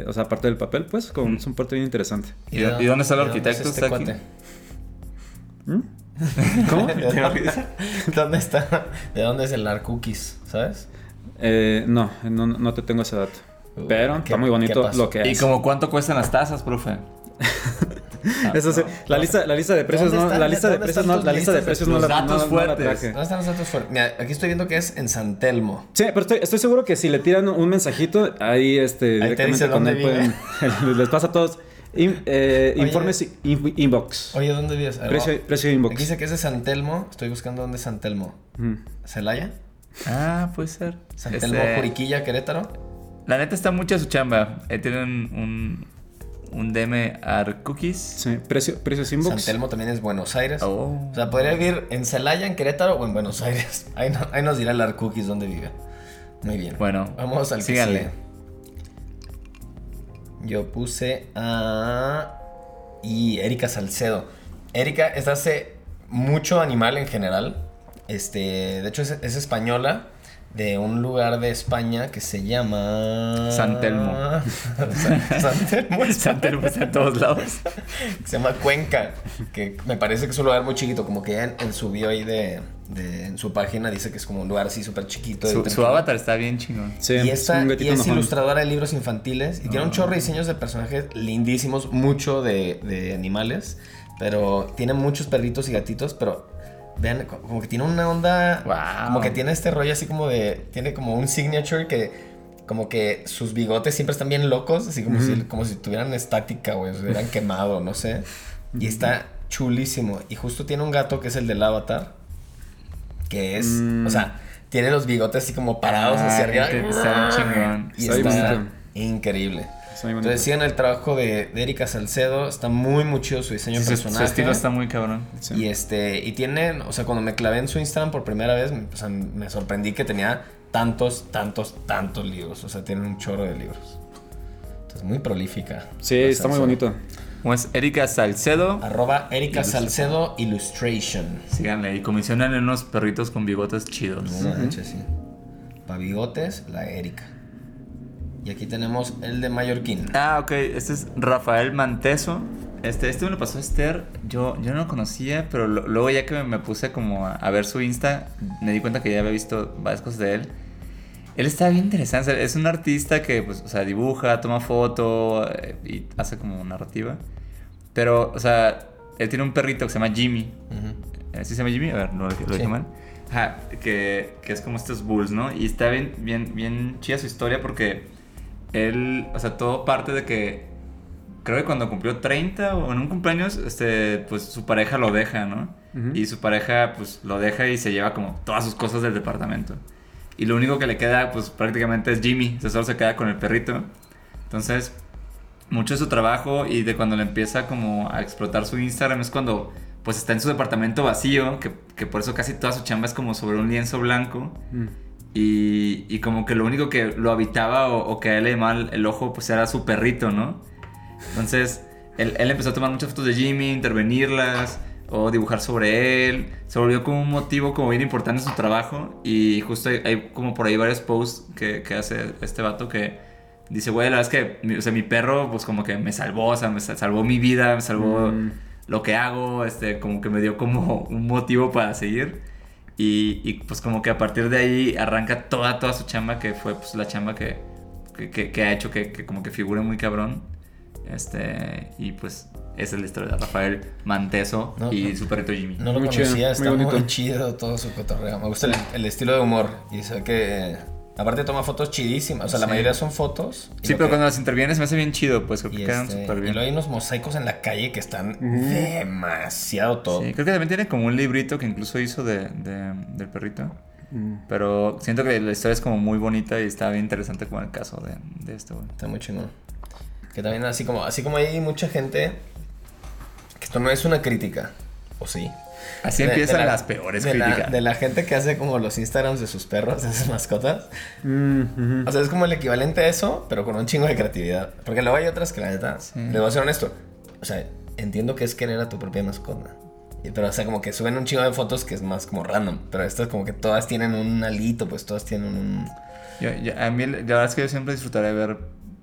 [SPEAKER 3] eh, o sea, aparte del papel, pues, como un soporte bien interesante.
[SPEAKER 1] ¿Y- y dónde está el arquitecto?
[SPEAKER 2] es este
[SPEAKER 1] ¿Está aquí?
[SPEAKER 2] cuate?
[SPEAKER 3] ¿Mm? <laughs> ¿Cómo?
[SPEAKER 2] ¿De dónde, está? ¿De dónde es el Arcookies? ¿Sabes?
[SPEAKER 3] Eh, no, no, no te tengo ese dato.
[SPEAKER 2] Uh,
[SPEAKER 3] Pero
[SPEAKER 2] ¿qué-
[SPEAKER 3] está muy bonito lo que
[SPEAKER 1] ¿Y
[SPEAKER 3] hace.
[SPEAKER 1] como cuánto cuestan las tazas, profe? <laughs>
[SPEAKER 3] Eso sí, la lista, la lista de precios
[SPEAKER 2] ¿Dónde
[SPEAKER 3] no, la lista de
[SPEAKER 2] dónde
[SPEAKER 3] precios
[SPEAKER 2] están
[SPEAKER 3] no, la lista de precios no la,
[SPEAKER 1] datos
[SPEAKER 3] no- no la
[SPEAKER 1] fuertes?
[SPEAKER 2] ¿Dónde están los datos fuertes? Mira, aquí estoy viendo que es en San Telmo.
[SPEAKER 3] Sí, pero estoy, estoy seguro que si le tiran un mensajito, ahí este,
[SPEAKER 2] Ahí te dice
[SPEAKER 3] directamente con
[SPEAKER 2] dónde
[SPEAKER 3] él pueden. <laughs> les pasa a todos. In- eh,
[SPEAKER 2] Oye.
[SPEAKER 3] informes in- inbox.
[SPEAKER 2] Oye, ¿dónde vives? Ahí
[SPEAKER 3] precio, inbox.
[SPEAKER 2] Aquí dice que es de San Telmo. Estoy buscando dónde es San Telmo.
[SPEAKER 3] Mm.
[SPEAKER 2] ¿Celaya?
[SPEAKER 1] Ah, puede ser.
[SPEAKER 2] San Telmo, Juriquilla, Querétaro.
[SPEAKER 1] La neta está mucha su chamba. Ahí tienen un, un DM Art Cookies.
[SPEAKER 3] Sí, precio, precios inbox.
[SPEAKER 2] San Telmo también es Buenos Aires.
[SPEAKER 1] Oh.
[SPEAKER 2] O sea, podría vivir en Celaya, en Querétaro o en Buenos Aires. <laughs> Ahí, no- ahí nos dirá el Arcookies dónde vive. Muy bien.
[SPEAKER 1] Bueno,
[SPEAKER 2] Vamos al que
[SPEAKER 1] síganle.
[SPEAKER 2] sigue. Yo puse a. Y Erika Salcedo. Erika es hace mucho animal en general. Este, de hecho, es, es española de un lugar de España que se llama.
[SPEAKER 1] San Telmo. <laughs>
[SPEAKER 2] San, San Telmo. <laughs>
[SPEAKER 1] San Telmo está en todos lados.
[SPEAKER 2] Se llama Cuenca, que me parece que es un lugar muy chiquito, como que en, en su bio ahí de, de- en su página dice que es como un lugar así súper chiquito. y
[SPEAKER 1] Su, avatar está bien chingón.
[SPEAKER 3] Sí,
[SPEAKER 2] y,
[SPEAKER 3] es
[SPEAKER 2] esta,
[SPEAKER 3] un
[SPEAKER 2] y es ilustradora de libros infantiles y tiene un chorro de diseños de personajes lindísimos, mucho de, de animales, pero tiene muchos perritos y gatitos, pero vean, co- como que tiene una onda,
[SPEAKER 1] Wow.
[SPEAKER 2] como que tiene este rollo así como de, tiene como un signature que como que sus bigotes siempre están bien locos, así como, si, como si tuvieran estática, güey, se hubieran quemado, no sé. Y está chulísimo. Y justo tiene un gato que es el del avatar, que es,
[SPEAKER 3] Mm.
[SPEAKER 2] o sea, tiene los bigotes así como parados hacia
[SPEAKER 1] Ah,
[SPEAKER 2] arriba.
[SPEAKER 1] que está chingón.
[SPEAKER 2] Y
[SPEAKER 3] Está bien
[SPEAKER 2] está
[SPEAKER 3] bonito.
[SPEAKER 2] increíble. Entonces sigan el trabajo de, de Erika Salcedo, está muy muy chido su diseño
[SPEAKER 1] Sí,
[SPEAKER 2] de
[SPEAKER 1] su, estilo está muy cabrón.
[SPEAKER 3] Sí.
[SPEAKER 2] Y este, y tiene, o sea, cuando me clavé en su Instagram por primera vez, o sea, me sorprendí que tenía tantos, tantos, tantos libros. O sea, tiene un chorro de libros. Entonces, muy prolífica.
[SPEAKER 3] Sí,
[SPEAKER 2] La
[SPEAKER 3] está muy bonito.
[SPEAKER 1] Como es Erika Salcedo.
[SPEAKER 2] Arroba Erika Salcedo Illustration.
[SPEAKER 1] Síganle y comisionan unos perritos con bigotes chidos.
[SPEAKER 2] No manches, sí. Pa' bigotes, la Erika. Y aquí tenemos el de Mallorquín.
[SPEAKER 1] Ah, ok. Este es Rafael Manteso. Este, este me lo pasó Esther. Yo, yo no lo conocía, pero lo- luego ya que me, me puse como a, a ver su Insta, me di cuenta que ya había visto varias cosas de él. Él está bien interesante. Es un artista que, pues, o sea, dibuja, toma foto eh, y hace como narrativa. Pero, o sea, él tiene un perrito que se llama Jimmy. ¿Sí se llama Jimmy? A ver, no lo, lo dije
[SPEAKER 2] Sí.
[SPEAKER 1] mal. Ajá, que, que es como estos bulls, ¿no? Y está bien, bien, bien chida su historia porque él, o sea, todo parte de que creo que cuando cumplió 30 o en un cumpleaños, este, pues su pareja lo deja, ¿no? Y su pareja, pues lo deja y se lleva como todas sus cosas del departamento. Y lo único que le queda, pues prácticamente es Jimmy, o sea, solo se queda con el perrito. Entonces, mucho de su trabajo y de cuando le empieza como a explotar su Instagram es cuando pues está en su departamento vacío, que, que por eso casi toda su chamba es como sobre un lienzo blanco.
[SPEAKER 3] Mm.
[SPEAKER 1] Y, y como que lo único que lo habitaba o, o que a él le llamaba el ojo pues era su perrito, ¿no? Entonces él, él empezó a tomar muchas fotos de Jimmy, intervenirlas o dibujar sobre él. Se volvió como un motivo como bien importante en su trabajo y justo hay, hay como por ahí varios posts que, que hace este vato que dice, güey, la verdad es que mi, o sea, mi perro pues como que me salvó, o sea, me sal- salvó mi vida, me salvó
[SPEAKER 3] Mm.
[SPEAKER 1] lo que hago, este, como que me dio como un motivo para seguir. Y, y, pues como que a partir de ahí arranca toda, toda su chamba, que fue pues la chamba que, que, que- que ha hecho que, que como que figure muy cabrón. Este, y pues esa es la historia de Rafael Manteso
[SPEAKER 2] No,
[SPEAKER 1] y
[SPEAKER 2] no.
[SPEAKER 1] su perrito Jimmy.
[SPEAKER 2] No lo
[SPEAKER 3] Muy
[SPEAKER 2] conocía, está muy, chido todo su cotorreo. Me gusta el, el estilo de humor. Y sé que. Aparte toma fotos chidísimas. O sea, la
[SPEAKER 1] Sí.
[SPEAKER 2] mayoría son fotos. y
[SPEAKER 1] Sí, pero
[SPEAKER 2] que-
[SPEAKER 1] cuando las intervienes me hace bien chido, pues creo que
[SPEAKER 2] y,
[SPEAKER 1] quedan
[SPEAKER 2] este,
[SPEAKER 1] súper
[SPEAKER 2] y
[SPEAKER 1] bien.
[SPEAKER 2] luego hay unos mosaicos en la calle que están demasiado todo.
[SPEAKER 1] Sí, creo que también tiene como un librito que incluso hizo de, de- del perrito.
[SPEAKER 3] Mm.
[SPEAKER 1] Pero siento que la historia es como muy bonita y está bien interesante como el caso de, de esto, güey.
[SPEAKER 2] Está muy chingón. Que también así como, así como hay mucha gente esto no es una crítica, o sí.
[SPEAKER 1] Así
[SPEAKER 2] De- de
[SPEAKER 1] empiezan
[SPEAKER 2] la-
[SPEAKER 1] las peores
[SPEAKER 2] de la-
[SPEAKER 1] críticas.
[SPEAKER 2] de la gente que hace como los Instagrams de sus perros, <laughs> de sus mascotas.
[SPEAKER 3] Mm.
[SPEAKER 2] O sea, es como el equivalente a eso, pero con un chingo de creatividad. Porque luego hay otras que la neta,
[SPEAKER 1] Sí.
[SPEAKER 2] le voy a ser honesto. O sea, entiendo que es querer a tu propia mascota. Pero, o sea, como que suben un chingo de fotos que es más como random. Pero estas como que todas tienen un alito, pues todas tienen un...
[SPEAKER 1] Yo- yo- a mí la verdad es que yo siempre disfrutaré ver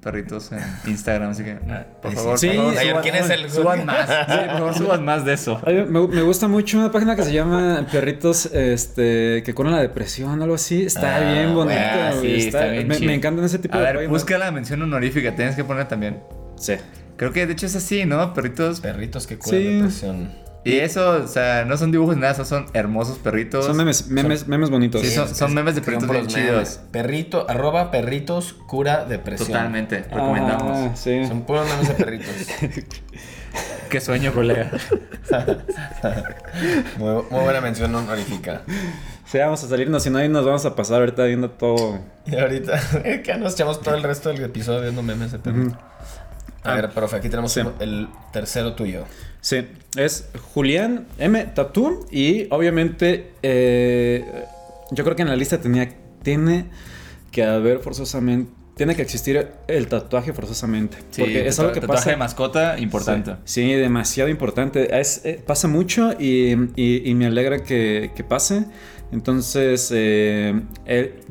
[SPEAKER 1] perritos en Instagram, así que por
[SPEAKER 2] Sí,
[SPEAKER 1] favor,
[SPEAKER 3] sí,
[SPEAKER 1] por favor, suban-
[SPEAKER 2] ¿quién es el-
[SPEAKER 1] suban más, <laughs> sí, por favor, suban más de eso.
[SPEAKER 3] Ay, me, me gusta mucho una página que se llama Perritos este, que curan la depresión, algo así. Está
[SPEAKER 2] Ah,
[SPEAKER 3] bien bonito.
[SPEAKER 1] Ah, sí, está bien
[SPEAKER 3] me, me encantan ese tipo
[SPEAKER 1] A
[SPEAKER 3] de
[SPEAKER 1] ver,
[SPEAKER 3] páginas.
[SPEAKER 1] busca la mención honorífica, tienes que poner también.
[SPEAKER 3] Sí.
[SPEAKER 1] Creo que de hecho es así, ¿no? Perritos.
[SPEAKER 2] Perritos que curan
[SPEAKER 3] Sí.
[SPEAKER 2] depresión.
[SPEAKER 1] Y eso, o sea, no son dibujos ni nada, esos son hermosos perritos.
[SPEAKER 3] Son memes, memes, memes bonitos.
[SPEAKER 1] Sí, son- son memes de
[SPEAKER 2] son
[SPEAKER 1] perritos bien chidos.
[SPEAKER 2] Perrito, arroba perritos cura depresión.
[SPEAKER 1] Totalmente,
[SPEAKER 3] Ah,
[SPEAKER 1] recomendamos.
[SPEAKER 3] sí.
[SPEAKER 2] Son puros memes de perritos. <laughs>
[SPEAKER 1] Qué sueño, colega. <laughs>
[SPEAKER 2] muy, muy buena mención honorífica.
[SPEAKER 3] Sí, vamos a salirnos, si no ahí nos vamos a pasar ahorita viendo todo.
[SPEAKER 2] Y ahorita, <laughs> que nos echamos todo el resto del episodio viendo memes de perritos. A ver, profe, aquí tenemos
[SPEAKER 3] Sí.
[SPEAKER 2] el tercero tuyo.
[SPEAKER 3] Sí, es Julián M. Tattoo y obviamente eh, yo creo que en la lista tenía, tiene que haber forzosamente, tiene que existir el tatuaje forzosamente.
[SPEAKER 1] Sí,
[SPEAKER 3] porque es algo que
[SPEAKER 1] tatuaje
[SPEAKER 3] pasa...
[SPEAKER 1] de mascota importante.
[SPEAKER 3] Sí, sí, demasiado importante. Es, eh, pasa mucho y, y- y me alegra que, que pase. Entonces, eh,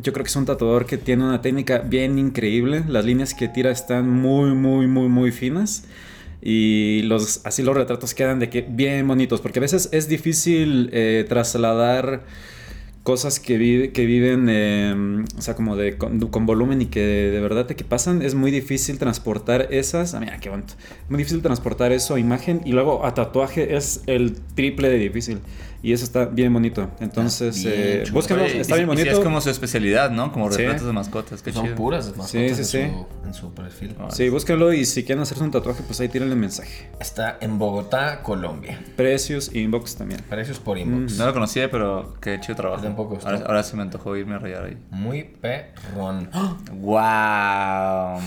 [SPEAKER 3] yo creo que es un tatuador que tiene una técnica bien increíble. Las líneas que tira están muy, muy, muy, muy finas. Y los, así los retratos quedan de que bien bonitos. Porque a veces es difícil eh, trasladar cosas que, vive, que viven, eh, o sea, como de con, con volumen y que de, de verdad te que pasan, es muy difícil transportar esas. Ah, mira, qué bonito. Muy difícil transportar eso a imagen y luego a tatuaje es el triple de difícil. Y eso está bien bonito. Entonces,
[SPEAKER 2] Bien
[SPEAKER 3] eh, búsquenlo,
[SPEAKER 1] y
[SPEAKER 3] está bien
[SPEAKER 1] y
[SPEAKER 3] bonito.
[SPEAKER 1] es como su especialidad, ¿no? Como
[SPEAKER 3] Sí.
[SPEAKER 1] retratos de mascotas, qué
[SPEAKER 2] Son
[SPEAKER 1] chido.
[SPEAKER 2] puras mascotas
[SPEAKER 3] Sí, sí,
[SPEAKER 2] en,
[SPEAKER 3] sí.
[SPEAKER 2] Su, en su perfil.
[SPEAKER 1] Ah.
[SPEAKER 3] Sí, búsquenlo y si quieren hacerse un tatuaje, pues ahí tírenle mensaje.
[SPEAKER 2] Está en Bogotá, Colombia.
[SPEAKER 3] Precios, inbox también.
[SPEAKER 2] Precios por inbox.
[SPEAKER 1] No lo conocía, pero qué chido trabajo.
[SPEAKER 2] Tampoco,
[SPEAKER 1] Ahora, ahora sí me antojó irme a rayar ahí.
[SPEAKER 2] Muy perrón. <gasps>
[SPEAKER 1] ¡Wow!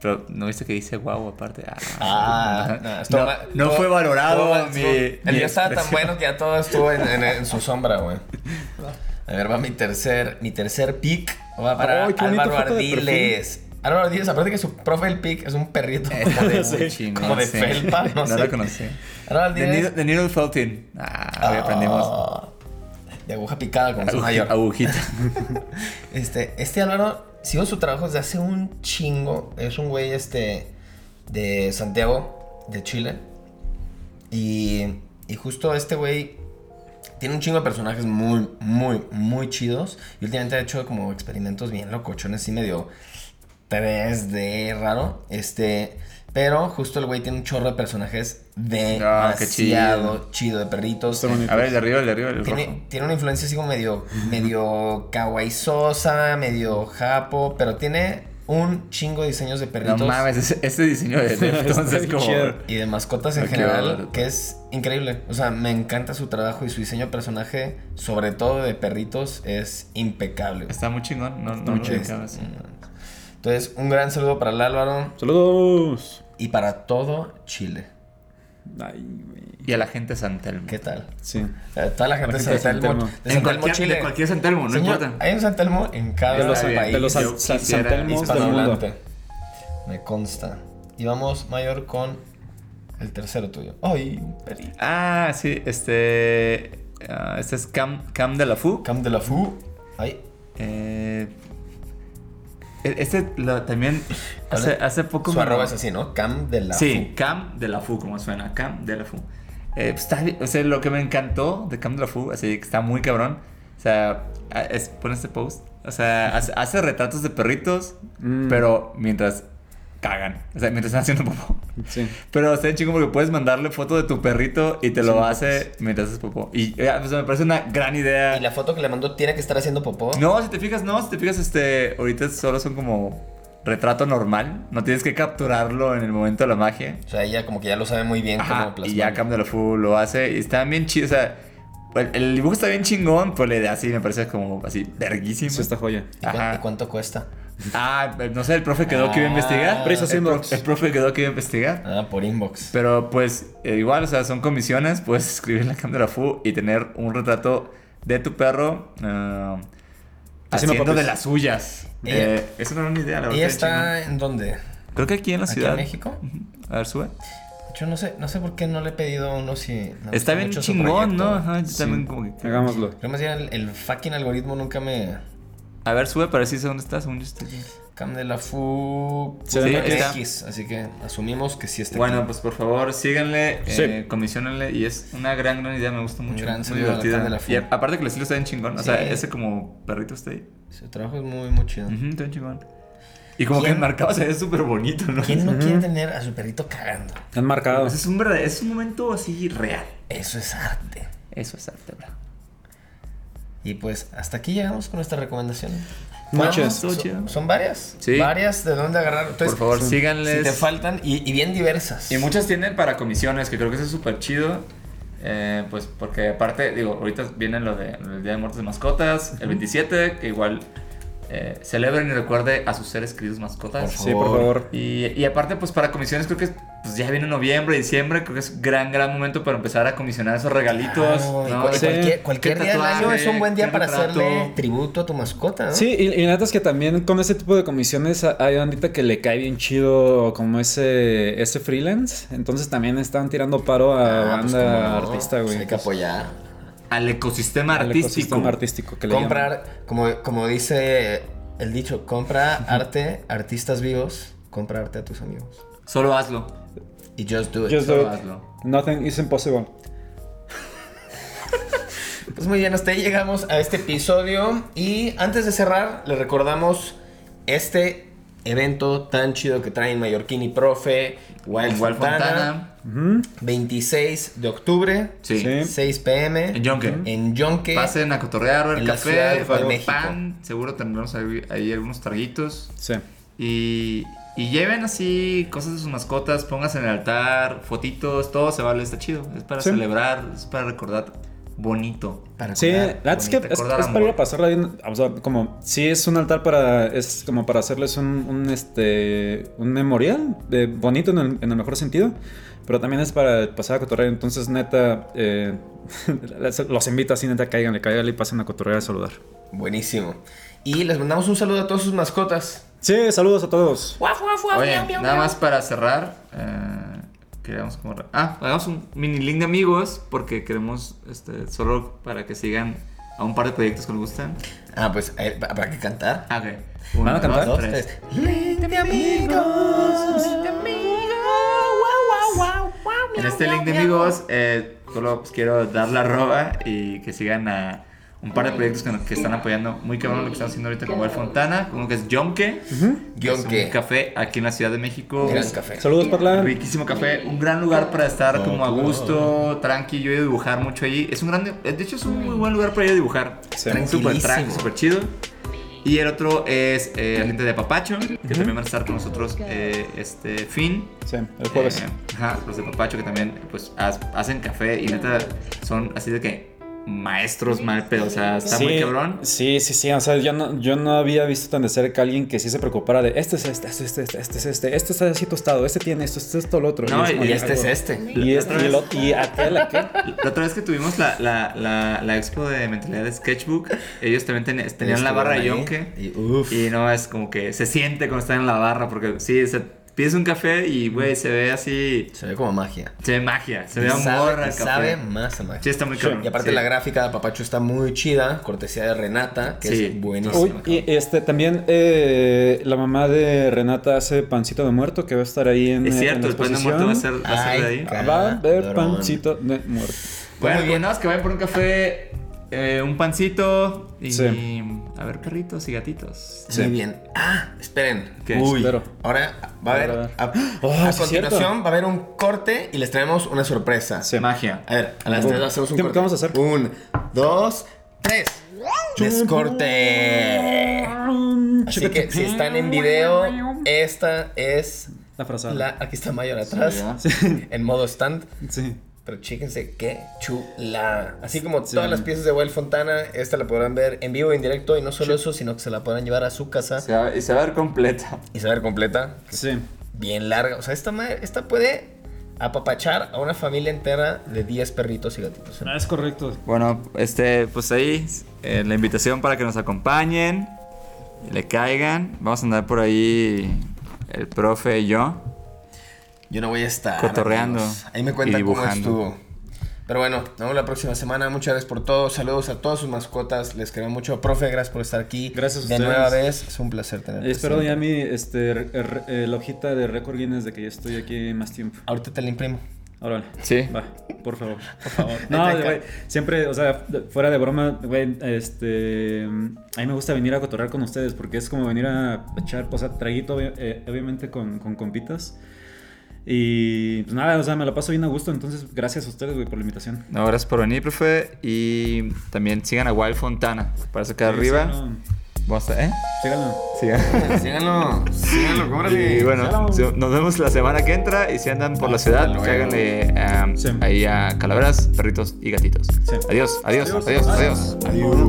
[SPEAKER 1] Pero, ¿no viste que dice wow aparte? Ah,
[SPEAKER 2] Ah, no,
[SPEAKER 1] no, no fue valorado
[SPEAKER 2] mal,
[SPEAKER 1] mi,
[SPEAKER 2] estuvo-
[SPEAKER 1] mi
[SPEAKER 2] El día estaba tan bueno que ya todo estuvo en, en- en su sombra, güey. <laughs> A ver, va mi tercer, mi tercer pick. Va para
[SPEAKER 3] bonita
[SPEAKER 2] Álvaro Ardiles. Álvaro Ardiles, aparte que su profile pick es un perrito <laughs> como de,
[SPEAKER 1] chingón,
[SPEAKER 2] como de felpa, no,
[SPEAKER 1] No
[SPEAKER 2] sé.
[SPEAKER 1] la conocí.
[SPEAKER 2] Álvaro Ardiles.
[SPEAKER 1] Needle, de Needle Felting. Ah, hoy aprendimos.
[SPEAKER 2] De aguja picada como su
[SPEAKER 1] Aguji-
[SPEAKER 2] mayor.
[SPEAKER 1] Agujita. <laughs>
[SPEAKER 2] Este, este Álvaro, sigo su trabajo desde hace un chingo. Es un güey, este, de Santiago, de Chile. Y, y justo este güey tiene un chingo de personajes muy, muy, muy chidos. Y últimamente ha hecho como experimentos bien locochones y medio 3D raro. Este, pero justo el güey tiene un chorro de personajes
[SPEAKER 1] Ah, qué
[SPEAKER 2] demasiado chido de perritos.
[SPEAKER 1] A ver, el de arriba, el de arriba, el rojo.
[SPEAKER 2] Tiene, tiene una influencia así como medio, medio kawaiisosa, medio japo, pero tiene un chingo de diseños de
[SPEAKER 1] No
[SPEAKER 2] perritos
[SPEAKER 1] mames, ese, ese diseño de <laughs> Deftones
[SPEAKER 3] Está
[SPEAKER 1] es
[SPEAKER 3] bien
[SPEAKER 1] como...
[SPEAKER 2] y de mascotas en
[SPEAKER 1] Ah, qué
[SPEAKER 2] general, que es increíble. O sea, me encanta su trabajo y su diseño de personaje, sobre todo de perritos, es impecable.
[SPEAKER 1] Está muy chingón. No, no.
[SPEAKER 2] Entonces, un gran saludo para el Álvaro
[SPEAKER 3] Saludos.
[SPEAKER 2] Y para todo Chile.
[SPEAKER 3] Ay, güey.
[SPEAKER 1] Y a la gente de San Telmo.
[SPEAKER 2] ¿Qué tal?
[SPEAKER 3] Sí.
[SPEAKER 2] Eh, toda la gente
[SPEAKER 3] La
[SPEAKER 2] de
[SPEAKER 3] gente
[SPEAKER 2] San
[SPEAKER 3] de San
[SPEAKER 2] Telmo, de
[SPEAKER 1] En
[SPEAKER 2] San Telmo, Chile.
[SPEAKER 1] de cualquier San Telmo, no
[SPEAKER 2] Señor,
[SPEAKER 1] importa.
[SPEAKER 2] Hay un San Telmo en cada
[SPEAKER 3] De los,
[SPEAKER 2] país.
[SPEAKER 3] de los San- San- del mundo.
[SPEAKER 2] hispanohablante. Me consta. Y vamos, Mayor, con el tercero tuyo. ¡Ay!
[SPEAKER 1] Ah, sí, este... ah, este es Cam, Cam de la Fu.
[SPEAKER 2] Cam de la Fu. ¡Ay!
[SPEAKER 1] Eh, este lo- también
[SPEAKER 2] ¿Cuál
[SPEAKER 1] hace,
[SPEAKER 2] es?
[SPEAKER 1] hace poco...
[SPEAKER 2] Su
[SPEAKER 1] me-
[SPEAKER 2] arroba es así, ¿no? Cam de la
[SPEAKER 1] Sí,
[SPEAKER 2] Fu.
[SPEAKER 1] Cam de la Fu, como suena, Cam de la Fu. Eh, pues, está bien, o sea, lo que me encantó de Cam de la Fu, así que está muy cabrón. O sea, es, pone este post. O sea, hace, hace retratos de perritos,
[SPEAKER 3] Mm.
[SPEAKER 1] pero mientras cagan. O sea, mientras están haciendo popó.
[SPEAKER 3] Sí.
[SPEAKER 1] Pero está bien chingo porque puedes mandarle foto de tu perrito y te
[SPEAKER 3] Sí,
[SPEAKER 1] lo hace mientras haces popó. Y eh, o sea, me parece una gran idea.
[SPEAKER 2] Y la foto que le mandó tiene que estar haciendo popó.
[SPEAKER 1] No, si te fijas, no, si te fijas, este, ahorita solo son como retrato normal. No tienes que capturarlo en el momento de la magia.
[SPEAKER 2] O sea, ella como que ya lo sabe muy bien
[SPEAKER 1] Ajá,
[SPEAKER 2] cómo
[SPEAKER 1] y
[SPEAKER 2] plasmar.
[SPEAKER 1] ya Cam de la Fu lo hace y está bien chido. O sea, el, el dibujo está bien chingón, pero la idea así me parece como así, verguísima.
[SPEAKER 3] Es esta joya.
[SPEAKER 2] ¿Y, y cuánto cuesta?
[SPEAKER 1] Ah, no sé, el profe quedó que iba a
[SPEAKER 2] Ah,
[SPEAKER 1] investigar.
[SPEAKER 3] Prisa
[SPEAKER 1] el,
[SPEAKER 3] inbox.
[SPEAKER 1] el profe quedó que iba a investigar.
[SPEAKER 2] Ah, por inbox.
[SPEAKER 1] Pero pues eh, igual, o sea, son comisiones, puedes escribir en la la Fu y tener un retrato de tu perro ah,
[SPEAKER 3] Haciendo
[SPEAKER 1] de las suyas.
[SPEAKER 2] Ella-
[SPEAKER 1] Eh, es una idea, la verdad.
[SPEAKER 2] ¿Ella
[SPEAKER 1] está
[SPEAKER 2] en dónde?
[SPEAKER 1] Creo que aquí en la
[SPEAKER 2] ¿Aquí
[SPEAKER 1] ciudad.
[SPEAKER 2] en México?
[SPEAKER 1] A ver, sube.
[SPEAKER 2] Yo no sé, no sé por qué no le he pedido a uno si... me
[SPEAKER 1] Está bien chingón. ¿no? Ajá, yo
[SPEAKER 3] Sí.
[SPEAKER 1] también como que...
[SPEAKER 3] Hagámoslo.
[SPEAKER 2] Pero más bien el, el fucking algoritmo nunca me...
[SPEAKER 1] A ver, sube para decirse dónde estás. Según yo estoy aquí.
[SPEAKER 2] Cam de la Fu.
[SPEAKER 3] Sí,
[SPEAKER 1] está.
[SPEAKER 2] X, así que asumimos que sí está
[SPEAKER 1] Bueno,
[SPEAKER 2] aquí.
[SPEAKER 1] pues por favor, síganle,
[SPEAKER 3] Sí.
[SPEAKER 1] eh, comisionenle. Y es una gran, gran idea. Me gusta mucho.
[SPEAKER 2] gran
[SPEAKER 1] muy divertida.
[SPEAKER 2] De la Fu.
[SPEAKER 1] Y aparte que el estilo está bien chingón. O sea, ese como perrito está ahí.
[SPEAKER 2] Su trabajo es muy, muy chido.
[SPEAKER 1] Ujú, está bien chingón. Y como que enmarcado se ve súper bonito, ¿no?
[SPEAKER 2] ¿Quién no quiere tener a su perrito cagando?
[SPEAKER 3] Han marcado.
[SPEAKER 1] Pues es un verdad, es un momento así real.
[SPEAKER 2] Eso es arte.
[SPEAKER 1] Eso es arte, bro.
[SPEAKER 2] Y pues hasta aquí llegamos con nuestra recomendación.
[SPEAKER 3] Muchas.
[SPEAKER 2] Son, son- son varias.
[SPEAKER 1] Sí.
[SPEAKER 2] Varias de dónde agarrar. Entonces,
[SPEAKER 1] Por favor,
[SPEAKER 2] si
[SPEAKER 1] síganles.
[SPEAKER 2] te faltan y, y bien diversas.
[SPEAKER 1] Y muchas tienen para comisiones, que creo que eso es súper chido. Eh, pues porque aparte, digo, ahorita viene lo de el Día de Muertos de Mascotas, el 27, que igual eh, celebren y recuerde a sus seres queridos mascotas.
[SPEAKER 2] Por
[SPEAKER 3] Sí, por favor.
[SPEAKER 1] Y, y aparte, pues para comisiones creo que pues, ya viene noviembre, diciembre, creo que es gran, gran momento para empezar a comisionar esos regalitos.
[SPEAKER 2] Claro, y
[SPEAKER 1] ¿no?
[SPEAKER 2] cu- y
[SPEAKER 3] Sí.
[SPEAKER 2] cualquier, cualquier día del año es un buen día para
[SPEAKER 1] retrato.
[SPEAKER 2] hacerle tributo a tu mascota. ¿no?
[SPEAKER 3] Sí, y, y neta es que también con ese tipo de comisiones hay bandita que le cae bien chido como ese, ese freelance. Entonces también están tirando paro a
[SPEAKER 2] Ah, pues,
[SPEAKER 3] banda
[SPEAKER 2] no,
[SPEAKER 3] artista,
[SPEAKER 2] pues
[SPEAKER 3] güey.
[SPEAKER 2] hay que apoyar.
[SPEAKER 1] Al ecosistema
[SPEAKER 3] Al
[SPEAKER 1] artístico.
[SPEAKER 3] ecosistema artístico que le llaman.
[SPEAKER 2] Comprar, como, como dice el dicho, compra arte, artistas vivos, compra arte a tus amigos.
[SPEAKER 1] Solo hazlo.
[SPEAKER 2] Y just do it.
[SPEAKER 3] Just do it.
[SPEAKER 1] hazlo.
[SPEAKER 3] Nothing is impossible.
[SPEAKER 2] Pues muy bien, hasta ahí llegamos a este episodio. Y antes de cerrar, les recordamos este evento tan chido que traen Mallorquín y Profe, Wild, Fontana,
[SPEAKER 1] Fontana.
[SPEAKER 2] 26 de octubre,
[SPEAKER 1] Sí.
[SPEAKER 3] Sí.
[SPEAKER 2] 6 pm.
[SPEAKER 1] En Yonke.
[SPEAKER 2] En Yonke.
[SPEAKER 1] Pasen a cotorrear,
[SPEAKER 2] ciudad
[SPEAKER 1] café,
[SPEAKER 2] México.
[SPEAKER 1] pan. Seguro tendremos ahí, ahí algunos traguitos.
[SPEAKER 3] Sí.
[SPEAKER 1] Y, y lleven así cosas de sus mascotas, pónganse en el altar, fotitos, todo se vale, está chido. Es para
[SPEAKER 3] Sí.
[SPEAKER 1] celebrar, es para recordar bonito.
[SPEAKER 2] Para
[SPEAKER 3] Sí, verdad es que
[SPEAKER 1] bonito,
[SPEAKER 3] es,
[SPEAKER 1] recordar
[SPEAKER 3] es para
[SPEAKER 1] amor.
[SPEAKER 3] ir a pasarla bien. O sea, como sí es un altar para. Es como para hacerles un, un, este. Un memorial de bonito en el, en el mejor sentido. Pero también es para pasar a cotorrear. Entonces, neta. eh, <laughs> los invito así, neta, caigan, caigan y pasen a cotorrear a saludar.
[SPEAKER 2] Buenísimo. Y les mandamos un saludo a todas sus mascotas.
[SPEAKER 3] Sí, saludos a todos.
[SPEAKER 1] Oye, nada más para cerrar, eh, queríamos como... Ah, hagamos un mini link de amigos porque queremos, este, solo para que sigan a un par de proyectos que nos gustan.
[SPEAKER 2] Ah, pues eh, para que cantar.
[SPEAKER 1] Ah, ok.
[SPEAKER 3] ¿Van a
[SPEAKER 1] Uno,
[SPEAKER 3] cantar?
[SPEAKER 1] dos, tres.
[SPEAKER 2] tres. Link de amigos. Link de amigos.
[SPEAKER 1] En este link de amigos, eh, solo pues, quiero dar la arroba y que sigan a un par de proyectos que, que están apoyando muy cabrón lo que están haciendo ahorita como el Fontana, uno que es Yonke, que es
[SPEAKER 2] Yonke.
[SPEAKER 1] un café aquí en la Ciudad de México.
[SPEAKER 2] Gran café.
[SPEAKER 3] Saludos, Parla.
[SPEAKER 1] Riquísimo café, un gran lugar para estar como a gusto, tranqui. Yo he ido a dibujar mucho allí. Es un grande, de hecho es un muy buen lugar para ir a dibujar. Súper tranqui,
[SPEAKER 2] Tranquilísimo.
[SPEAKER 1] súper chido. Y el otro es eh, la gente de Papacho, que también van a estar con nosotros eh, este fin.
[SPEAKER 3] Sí, el jueves.
[SPEAKER 1] Eh, ajá, los de Papacho que también pues hacen café y neta son así de que maestros mal pedo, o sea, está muy cabrón.
[SPEAKER 3] Sí, sí, sí. O sea, yo no, yo no había visto tan de cerca a alguien que sí se preocupara de este es este, este es este, este es este, este está así tostado, este tiene esto, este es esto, lo otro.
[SPEAKER 1] No, y
[SPEAKER 2] Y este es
[SPEAKER 3] algo-
[SPEAKER 2] este.
[SPEAKER 3] Y, este, y, el otro- y aquel, <laughs> aquel.
[SPEAKER 1] La otra vez que tuvimos la, la, la, la expo de mentalidad de Sketchbook, ellos también ten- tenían la barra de Yonke.
[SPEAKER 2] Y, uf.
[SPEAKER 1] Y no, es como que se siente cuando están en la barra, porque sí, se, pides un café y, güey, se ve así,
[SPEAKER 2] Se ve como magia.
[SPEAKER 1] se ve magia, se ve amor al café.
[SPEAKER 2] sabe más a magia.
[SPEAKER 1] Sí, está muy cabrón.
[SPEAKER 2] Y aparte
[SPEAKER 1] sí.
[SPEAKER 2] la gráfica de Papacho está muy chida, cortesía de Renata, que
[SPEAKER 1] Sí.
[SPEAKER 2] es buenísima.
[SPEAKER 3] Uy, y este también eh, la mamá de Renata hace pancito de muerto que va a estar ahí en
[SPEAKER 1] Es cierto,
[SPEAKER 3] en
[SPEAKER 1] el pan de muerto va a ser, va a ser de ahí.
[SPEAKER 3] Va a haber pancito de muerto.
[SPEAKER 1] Bueno,
[SPEAKER 2] Muy
[SPEAKER 1] pues nada más que vayan por un café, eh, un pancito y
[SPEAKER 3] Sí.
[SPEAKER 1] a ver perritos y gatitos.
[SPEAKER 2] Muy bien. Ah, esperen.
[SPEAKER 1] ¿Qué?
[SPEAKER 2] Uy.
[SPEAKER 3] Espero.
[SPEAKER 2] Ahora va a haber.
[SPEAKER 3] a Oh,
[SPEAKER 2] a continuación
[SPEAKER 3] cierto.
[SPEAKER 2] va a haber un corte y les traemos una sorpresa.
[SPEAKER 3] Sí.
[SPEAKER 1] Magia.
[SPEAKER 2] A ver, a las tres hacemos un
[SPEAKER 3] ¿qué-
[SPEAKER 2] corte.
[SPEAKER 3] qué vamos a hacer?
[SPEAKER 2] Un, dos, tres. Descorte. Así que si están en video, esta es
[SPEAKER 3] La frazada.
[SPEAKER 2] la. Aquí está Mayor atrás.
[SPEAKER 1] Sí, <laughs>
[SPEAKER 2] En modo stand.
[SPEAKER 3] Sí.
[SPEAKER 2] Pero chéquense qué chula. Así como
[SPEAKER 3] Sí.
[SPEAKER 2] todas las piezas de Wild Fontana, esta la podrán ver en vivo, en directo. Y no solo eso, sino que se la podrán llevar a su casa
[SPEAKER 1] Se va- y se va a ver completa.
[SPEAKER 2] y se va a ver completa.
[SPEAKER 3] Sí.
[SPEAKER 2] Bien larga. O sea, esta, ma- esta puede apapachar a una familia entera de 10 perritos y gatitos.
[SPEAKER 3] Ah, es correcto.
[SPEAKER 1] Bueno, este, pues ahí eh, la invitación para que nos acompañen, le caigan. Vamos a andar por ahí el profe y yo.
[SPEAKER 2] Yo no voy a estar.
[SPEAKER 1] Cotorreando
[SPEAKER 2] amigos. Ahí me cuentan cómo
[SPEAKER 1] dibujando.
[SPEAKER 2] estuvo. Pero bueno, nos vemos la próxima semana. Muchas gracias por todo. Saludos a todas sus mascotas. Les queremos mucho. Profe, gracias por estar aquí.
[SPEAKER 3] Gracias a
[SPEAKER 2] De
[SPEAKER 3] ustedes.
[SPEAKER 2] nueva vez. Es un placer tenerte.
[SPEAKER 3] Espero ya mi, este, re- re- eh, la hojita de récord Guinness de que ya estoy aquí más tiempo.
[SPEAKER 2] Ahorita te la imprimo.
[SPEAKER 3] Órale.
[SPEAKER 1] Sí.
[SPEAKER 3] Va, por favor. <laughs> Por
[SPEAKER 2] favor.
[SPEAKER 3] No, güey, siempre, o sea, fuera de broma, güey, este... A mí me gusta venir a cotorrear con ustedes porque es como venir a echar, o sea, traguito, eh, obviamente, con, con compitas. Y pues nada, o sea, me la paso bien a gusto, entonces gracias a ustedes, güey, por la invitación.
[SPEAKER 1] No, gracias por venir, profe. Y también sigan a Wild Fontana. Para acá arriba.
[SPEAKER 3] Síganlo,
[SPEAKER 1] Vamos a, ¿eh?
[SPEAKER 3] síganlo. <laughs>
[SPEAKER 2] Síganlo. Síganlo, cómprale.
[SPEAKER 1] Y bueno,
[SPEAKER 3] Síganlo.
[SPEAKER 1] nos vemos la semana que entra. Y si andan por la ciudad, cáiganle um,
[SPEAKER 3] Sí.
[SPEAKER 1] ahí a calaveras, perritos y gatitos.
[SPEAKER 3] Sí.
[SPEAKER 1] Adiós, adiós,
[SPEAKER 3] Adiós.
[SPEAKER 1] adiós, adiós.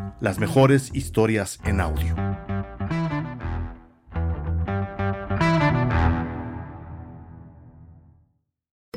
[SPEAKER 4] las mejores historias en audio.